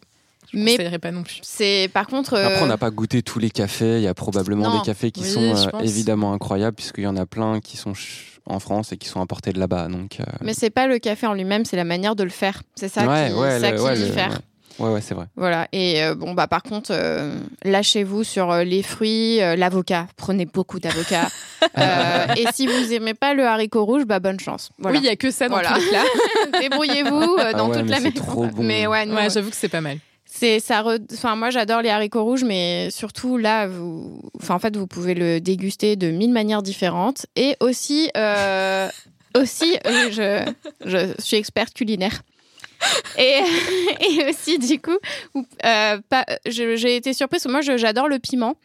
Je Mais- pas non plus. C'est par contre. euh, Après, on n'a pas goûté tous les cafés. Il y a probablement Non. des cafés qui Oui, sont euh, évidemment incroyables, puisqu'il y en a plein qui sont ch- en France et qui sont importés de là-bas. Donc, euh, Mais c'est pas le café en lui-même, c'est la manière de le faire. C'est ça Ouais, qui, ouais, ça le- qui ouais, le- diffère. ouais. Ouais, ouais, c'est vrai. Voilà. Et euh, bon, bah, par contre, euh, lâchez-vous sur euh, les fruits, euh, l'avocat. Prenez beaucoup d'avocats. <laughs> Euh, et si vous aimez pas le haricot rouge, bah, bonne chance. Voilà. Oui, il y a que ça dans Voilà. <laughs> Débrouillez-vous euh, dans Ah ouais, toute mais la c'est maison. trop bon. Mais Ouais, j'avoue que c'est pas mal. C'est ça. re- Enfin, moi, j'adore les haricots rouges, mais surtout là, vous, enfin, en fait, vous pouvez le déguster de mille manières différentes. Et aussi, euh, aussi, euh, je, je suis experte culinaire. Et, <laughs> et aussi, du coup, euh, j'ai été surprise. Moi, j'adore le piment.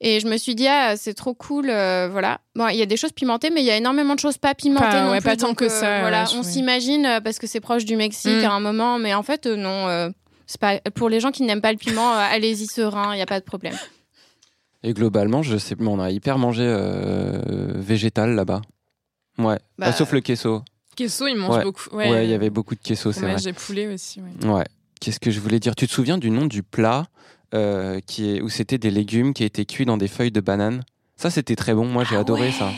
Et je me suis dit, ah, c'est trop cool, euh, voilà. Bon, il y a des choses pimentées, mais il y a énormément de choses pas pimentées Pas- non ouais, plus, pas tant donc, que euh, ça, Voilà, ouais, on s'imagine parce que c'est proche du Mexique Mm. à un moment, mais en fait, non. C'est pas pour les gens qui n'aiment pas le piment, euh, allez-y serein, il y a pas de problème. Et globalement, je sais, mais on a hyper mangé euh, végétal là-bas. Ouais. Bah, Ah, sauf le queso. Queso, il mange Ouais. beaucoup. Ouais, il y avait beaucoup de queso, c'est vrai. Et poulet aussi. ouais. Ouais. Qu'est-ce que je voulais dire? Tu te souviens du nom du plat euh, qui est, où c'était des légumes qui étaient cuits dans des feuilles de banane? Ça, c'était très bon. Moi, j'ai Ah adoré ouais. ça.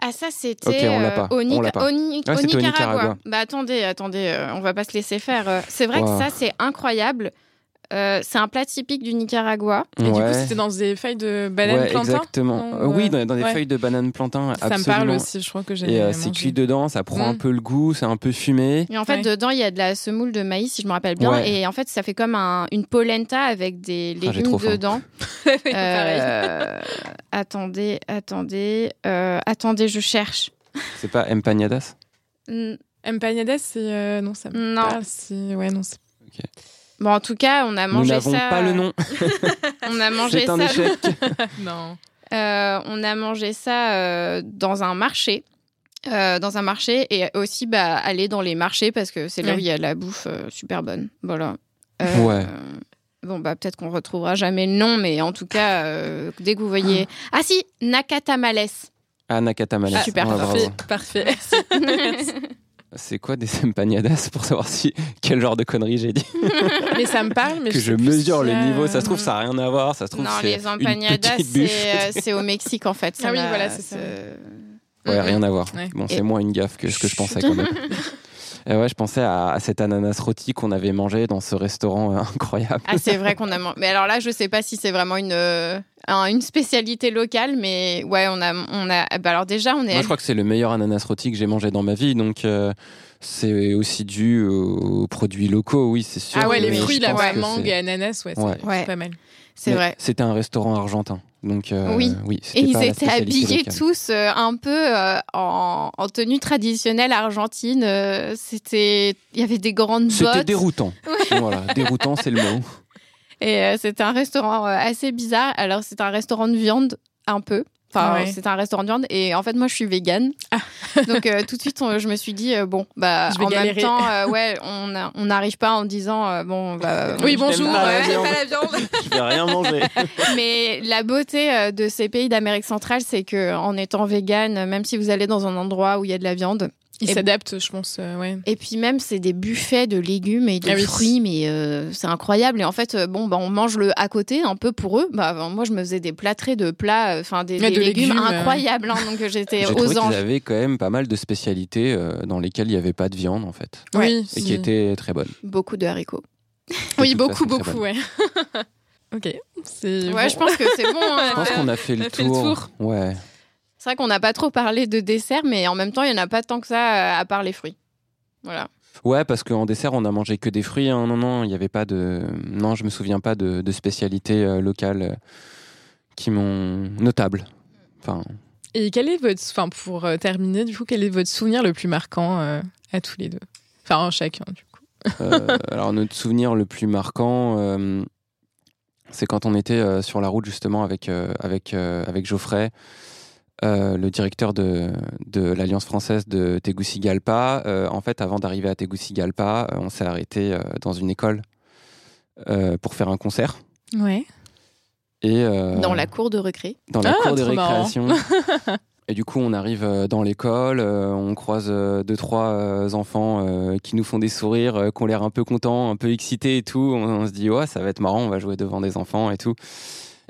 Ah ça c'était euh, au, Ni- au Nicaragua. Nicaragua. Bah attendez, attendez, euh, on va pas se laisser faire. euh. C'est vrai Wow. que ça c'est incroyable. Euh, c'est un plat typique du Nicaragua. Et du coup, c'était dans des feuilles de banane ouais, plantain exactement. Euh, oui, dans, dans des Ouais. feuilles de banane plantain. Ça me parle aussi, je crois que j'ai Et euh, c'est cuit dedans, ça prend un peu le goût, c'est un peu fumé. Et en fait Ouais. dedans il y a de la semoule de maïs si je me rappelle bien. Ouais. Et en fait ça fait comme un- une polenta avec des Ah, j'ai légumes trop faim. dedans. <laughs> Euh, <laughs> attendez, attendez, euh, attendez, je cherche. C'est pas empanadas? Empanadas, c'est. euh, Non, ça me Non. parle. Ouais, non, c'est. Bon, en tout cas, on a Nous mangé n'avons ça. pas le nom. <laughs> On a mangé C'est un ça. échec. <laughs> non. Euh, on a mangé ça euh, dans un marché. Euh, dans un marché et aussi bah, aller dans les marchés parce que c'est là Ouais. où il y a la bouffe euh, super bonne. Voilà. Euh, Ouais. Bon, bah, peut-être qu'on retrouvera jamais le nom, mais en tout cas, euh, dès que vous voyez. Ah si, Nakatamales. Ah, Nakatamales. Ah, super, bravo. Parfait. Parfait. <laughs> C'est quoi des <laughs> empanadas pour savoir si quel genre de conneries j'ai dit? <laughs> Mais ça me parle. Mais Que je mesure le euh, niveau. Ça se trouve, ça n'a rien à voir. Ça se trouve, non, les empanadas, c'est euh, c'est au Mexique en fait. Ça Ah oui, voilà, c'est ça. Ouais, rien à voir. Ouais. Bon, Et- c'est moins une gaffe que ce que je pensais quand même. <laughs> Et ouais, je pensais à, à cet ananas rôti qu'on avait mangé dans ce restaurant euh, <laughs> incroyable. Ah, c'est vrai qu'on a mangé. Mais alors là, je sais pas si c'est vraiment une, euh, un- une spécialité locale, mais ouais, on a. On a bah alors déjà, on est. Moi, je crois que c'est le meilleur ananas rôti que j'ai mangé dans ma vie, donc euh, c'est aussi dû aux produits locaux, oui, c'est sûr. Ah ouais, les fruits ouais, que mangue et ananas, ouais, c'est Ouais. Ouais. pas mal. c'est vrai. C'était un restaurant argentin, donc euh, Oui. oui. Et c'était ils étaient habillés locale. tous euh, un peu euh, en, en tenue traditionnelle argentine. euh, c'était, il y avait des grandes C'était bottes. déroutant. <laughs> Voilà, déroutant, c'est le mot. Et euh, c'était un restaurant euh, assez bizarre. Alors, c'est un restaurant de viande, un peu. Enfin, Ouais. c'est un restaurant de viande. Et en fait, moi, je suis végane. <laughs> Donc, euh, tout de suite, on- je me suis dit, euh, bon, bah, <laughs> Je vais en galérer. même temps, euh, ouais, on n'arrive pas en disant, euh, bon, bah, <laughs> Oui, je bonjour. n'aime pas la ouais, viande. pas la viande. Je vais rien manger. Mais la beauté de ces pays d'Amérique centrale, c'est que en étant végane, même si vous allez dans un endroit où il y a de la viande, Ils s'adaptent, je pense. euh, ouais. et puis même c'est des buffets de légumes et de Ah oui. fruits, mais euh, c'est incroyable. Et en fait, euh, bon, bah, on mange le à côté un peu pour eux. Bah, moi, je me faisais des plâtrés de plats, enfin des, Ouais, des de légumes, légumes, euh. incroyables. hein. donc j'étais J'ai trouvé aux qu'ils anges. avaient quand même pas mal de spécialités euh, dans lesquelles il n'y avait pas de viande en fait, Ouais. Oui, et qui étaient très bonnes. Beaucoup de haricots. Oui, beaucoup, façon, beaucoup, ouais. <laughs> ok. Ouais, bon. je pense que c'est bon. <laughs> hein. Je pense qu'on a fait le le tour. tour. Ouais. C'est vrai qu'on n'a pas trop parlé de dessert, mais en même temps, il n'y en a pas tant que ça euh, à part les fruits. Voilà. Ouais, parce qu'en dessert, on a mangé que des fruits. hein. Non, non, il n'y avait pas de. Non, je me souviens pas de, de spécialités euh, locales euh, qui m'ont. notables. Enfin, Et quel est votre. Enfin, pour euh, terminer, du coup, quel est votre souvenir le plus marquant euh, à tous les deux? Enfin, chacun, du coup. euh, alors, notre souvenir le plus marquant, euh, c'est quand on était euh, sur la route, justement, avec, euh, avec, euh, avec Geoffrey. Euh, le directeur de, de l'Alliance française de Tegucigalpa. Euh, en fait, avant d'arriver à Tegucigalpa, euh, on s'est arrêté euh, dans une école euh, pour faire un concert. Ouais. Et, euh, Dans la cour de récré. dans la Ah, cour de récréation. <laughs> Et du coup, on arrive dans l'école, on croise deux, trois enfants qui nous font des sourires, qui ont l'air un peu contents, un peu excités et tout. On, on se dit, ouais, ça va être marrant, on va jouer devant des enfants et tout.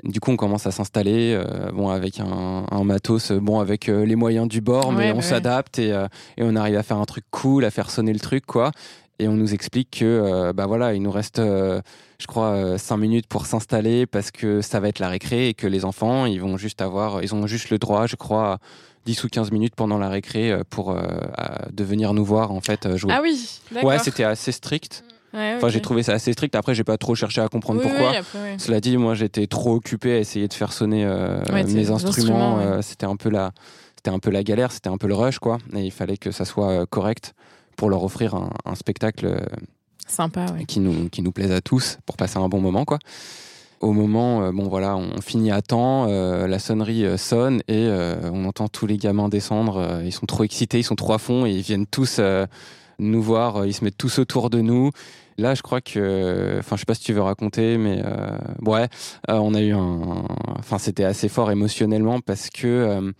Du coup, on commence à s'installer, euh, bon, avec un, un matos, euh, bon, avec euh, les moyens du bord, mais Ouais, on ouais. s'adapte et, euh, et on arrive à faire un truc cool, à faire sonner le truc, quoi. et on nous explique que bah voilà, il nous reste je crois 5 minutes pour s'installer parce que ça va être la récré et que les enfants, ils vont juste avoir ils ont juste le droit, je crois 10 ou 15 minutes pendant la récré pour de venir nous voir en fait jouer. Ah oui, d'accord. Ouais, c'était assez strict. Enfin, j'ai trouvé ça assez strict. Après, j'ai pas trop cherché à comprendre pourquoi. Cela dit, moi, j'étais trop occupé à essayer de faire sonner mes instruments. c'était un peu la, c'était un peu la galère, c'était un peu le rush, quoi. Et il fallait que ça soit correct pour leur offrir un, spectacle euh, sympa, qui, nous, qui nous plaise à tous pour passer un bon moment, quoi. Au moment, euh, bon voilà, on finit à temps, euh, la sonnerie sonne et on entend tous les gamins descendre. ils sont trop excités, ils sont trop à fond et ils viennent tous nous voir. ils se mettent tous autour de nous. Là, je crois que, enfin, je sais pas si tu veux raconter, mais ouais, on a eu un, enfin, c'était assez fort émotionnellement parce que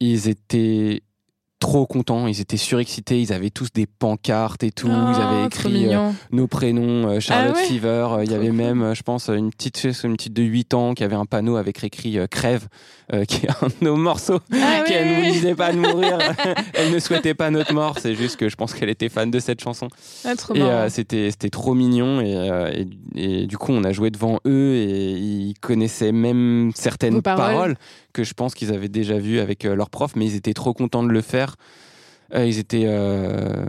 ils étaient trop contents, ils étaient surexcités, ils avaient tous des pancartes et tout, ils avaient oh, écrit euh, nos prénoms, euh, Charlotte ah Fever, euh, il y avait même, je pense, une petite, une petite de 8 ans qui avait un panneau avec écrit Crève, qui est un de nos morceaux, ah <laughs> qu'elle ne nous disait pas de mourir, <laughs> elle ne souhaitait pas notre mort, c'est juste que je pense qu'elle était fan de cette chanson. Ah, et c'était c'était trop mignon. Et, et, du coup on a joué devant eux et ils connaissaient même certaines paroles. que je pense qu'ils avaient déjà vu avec leur prof, mais ils étaient trop contents de le faire. Euh, ils étaient, euh,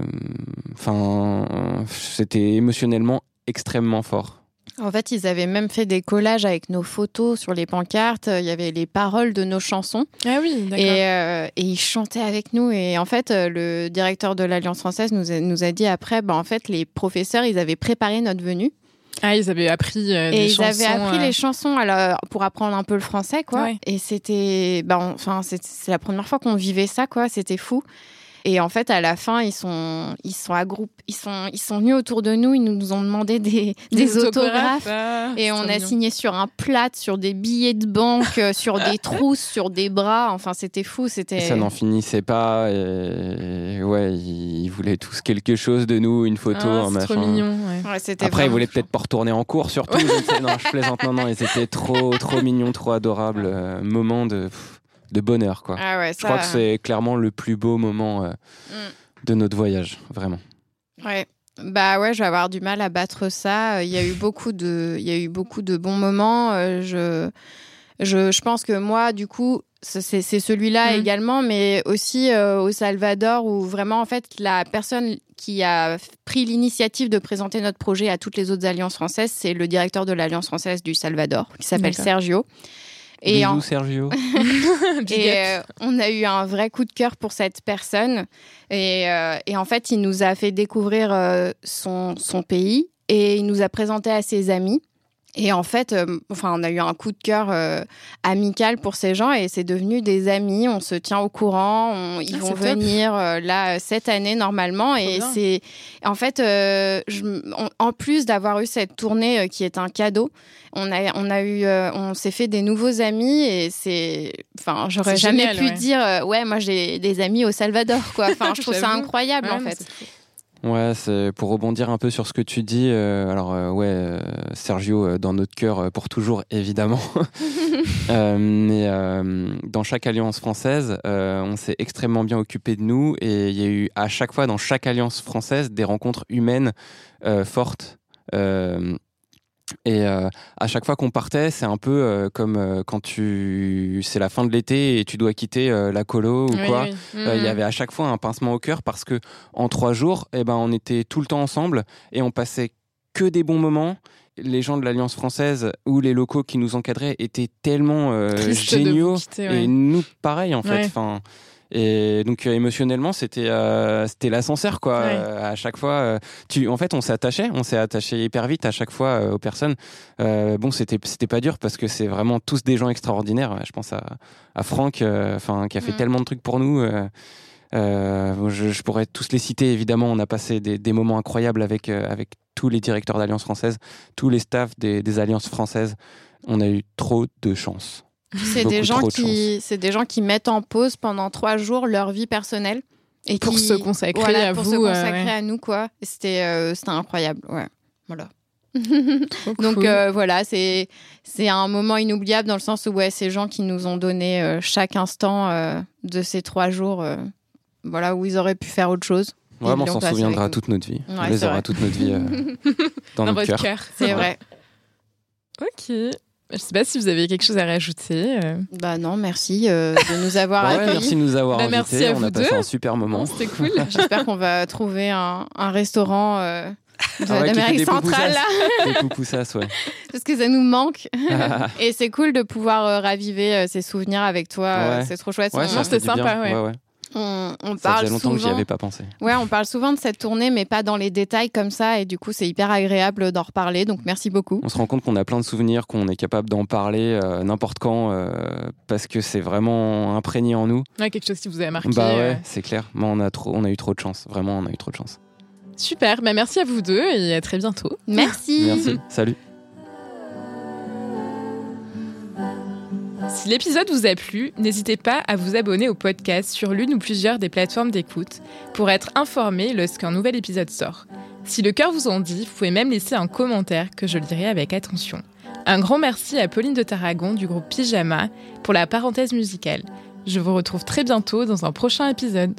enfin, c'était émotionnellement extrêmement fort. En fait, ils avaient même fait des collages avec nos photos sur les pancartes. Il y avait les paroles de nos chansons. Ah oui, d'accord. Et, ils chantaient avec nous. Et en fait, le directeur de l'Alliance française nous a, nous a dit après, bah, en fait, les professeurs, ils avaient préparé notre venue. Ah, ils avaient appris euh, et ils avaient appris les euh. chansons alors, pour apprendre un peu le français, quoi. Et c'était, bah, enfin, c'est la première fois qu'on vivait ça, quoi. C'était fou. Et en fait, à la fin, ils sont, ils sont à groupe, ils sont, ils sont venus autour de nous, ils nous ont demandé des, des, autographes, ah, et on a signé sur un plat, sur des billets de banque, euh, sur des <laughs> trousses, sur des bras. Enfin, c'était fou, c'était. Ça n'en finissait pas. Et... Ouais, ils voulaient tous quelque chose de nous, une photo, ah, un machin. Trop mignon. Après, ils voulaient peut-être pas retourner en cours, surtout. <laughs> non, je plaisante. Non, non, ils étaient trop, trop mignons, trop adorables. Euh, moment de de bonheur. Quoi. Ah Je crois que c'est clairement le plus beau moment euh, mm. de notre voyage, vraiment. Ouais. Bah ouais, je vais avoir du mal à battre ça. Il y a eu <laughs> beaucoup de, il y a eu beaucoup de bons moments. Euh, je, je, je pense que moi, du coup, c'est celui-là mm. également, mais aussi euh, au Salvador où vraiment, en fait, la personne qui a pris l'initiative de présenter notre projet à toutes les autres alliances françaises, c'est le directeur de l'Alliance française du Salvador, qui s'appelle Sergio. Et Bisous, Sergio. <laughs> <laughs> et euh, on a eu un vrai coup de cœur pour cette personne. Et, euh, et en fait, il nous a fait découvrir euh, son, son pays et il nous a présenté à ses amis. Et en fait, euh, enfin, on a eu un coup de cœur euh, amical pour ces gens et c'est devenu des amis. On se tient au courant. ils ah, vont venir euh, là cette année normalement. et c'est en fait, je, en plus d'avoir eu cette tournée qui est un cadeau, on a, on a eu, on s'est fait des nouveaux amis et c'est, enfin, j'aurais jamais pu dire, ouais, moi j'ai des amis au Salvador, quoi. Enfin, je <laughs> trouve ça incroyable en fait. Ouais, c'est pour rebondir un peu sur ce que tu dis. Euh, alors euh, ouais, euh, Sergio dans notre cœur pour toujours <laughs> évidemment. <laughs> mais dans chaque alliance française, on s'est extrêmement bien occupé de nous et il y a eu à chaque fois dans chaque alliance française des rencontres humaines fortes. Et euh, à chaque fois qu'on partait, c'est un peu euh, comme euh, quand tu c'est la fin de l'été et tu dois quitter la colo ou quoi. Il y mm. avait à chaque fois un pincement au cœur parce que en trois jours, eh ben on était tout le temps ensemble et on passait que des bons moments. Les gens de l'Alliance française ou les locaux qui nous encadraient étaient tellement géniaux et nous pareil en fait. Enfin et donc euh, émotionnellement, c'était euh, c'était l'ascenseur quoi. Euh, à chaque fois, tu en fait, on s'est attaché, on s'est attaché hyper vite à chaque fois aux personnes. bon, c'était c'était pas dur parce que c'est vraiment tous des gens extraordinaires. Je pense à, à Franck, enfin qui a fait mm. tellement de trucs pour nous. Je, je, pourrais tous les citer évidemment. On a passé des, des moments incroyables avec avec tous les directeurs d'alliances françaises, tous les staffs des, des alliances françaises. On a eu trop de chance. C'est des gens qui, c'est des gens qui mettent en pause pendant trois jours leur vie personnelle et pour se consacrer à pour vous, se consacrer à nous quoi. C'était, euh, c'était incroyable, ouais. Voilà. <laughs> Donc euh, voilà, c'est c'est un moment inoubliable dans le sens où ouais, ces gens qui nous ont donné euh, chaque instant de ces trois jours, voilà où ils auraient pu faire autre chose. Vraiment, on s'en souviendra toute notre vie. Ouais, on les aura vrai. toute notre vie euh, <laughs> dans, Dans notre cœur. C'est vrai. Ok. Je sais pas si vous avez quelque chose à rajouter. euh. Bah non, merci euh, de nous <laughs> avoir Bah ouais, accueillis. merci de nous avoir Bah, invités. merci à on vous a passé deux. un super moment. C'était cool. <laughs> J'espère qu'on va trouver un, un restaurant euh, de- Ah ouais, centrale là, Des poupoussas, ouais. <laughs> parce que ça nous manque. Et c'est cool de pouvoir euh, raviver euh, ces souvenirs avec toi. Ouais. C'est trop chouette. Ouais, c'était sympa, ouais. On, on Ça parle faisait longtemps que j'y souvent. avais pas pensé. Ouais, on parle souvent de cette tournée, mais pas dans les détails comme ça. Et du coup, c'est hyper agréable d'en reparler. Donc, merci beaucoup. On se rend compte qu'on a plein de souvenirs, qu'on est capable d'en parler euh, n'importe quand, euh, parce que c'est vraiment imprégné en nous. Ouais, quelque chose qui vous a marqué. Bah euh. ouais, c'est clair. Mais on a trop, on a eu trop de chance. Vraiment, on a eu trop de chance. Super. Bah, merci à vous deux et à très bientôt. Merci. Merci. Salut. Si l'épisode vous a plu, n'hésitez pas à vous abonner au podcast sur l'une ou plusieurs des plateformes d'écoute pour être informé lorsqu'un nouvel épisode sort. Si le cœur vous en dit, vous pouvez même laisser un commentaire que je lirai avec attention. Un grand merci à Pauline de Tarragon du groupe Pyjama pour la parenthèse musicale. Je vous retrouve très bientôt dans un prochain épisode.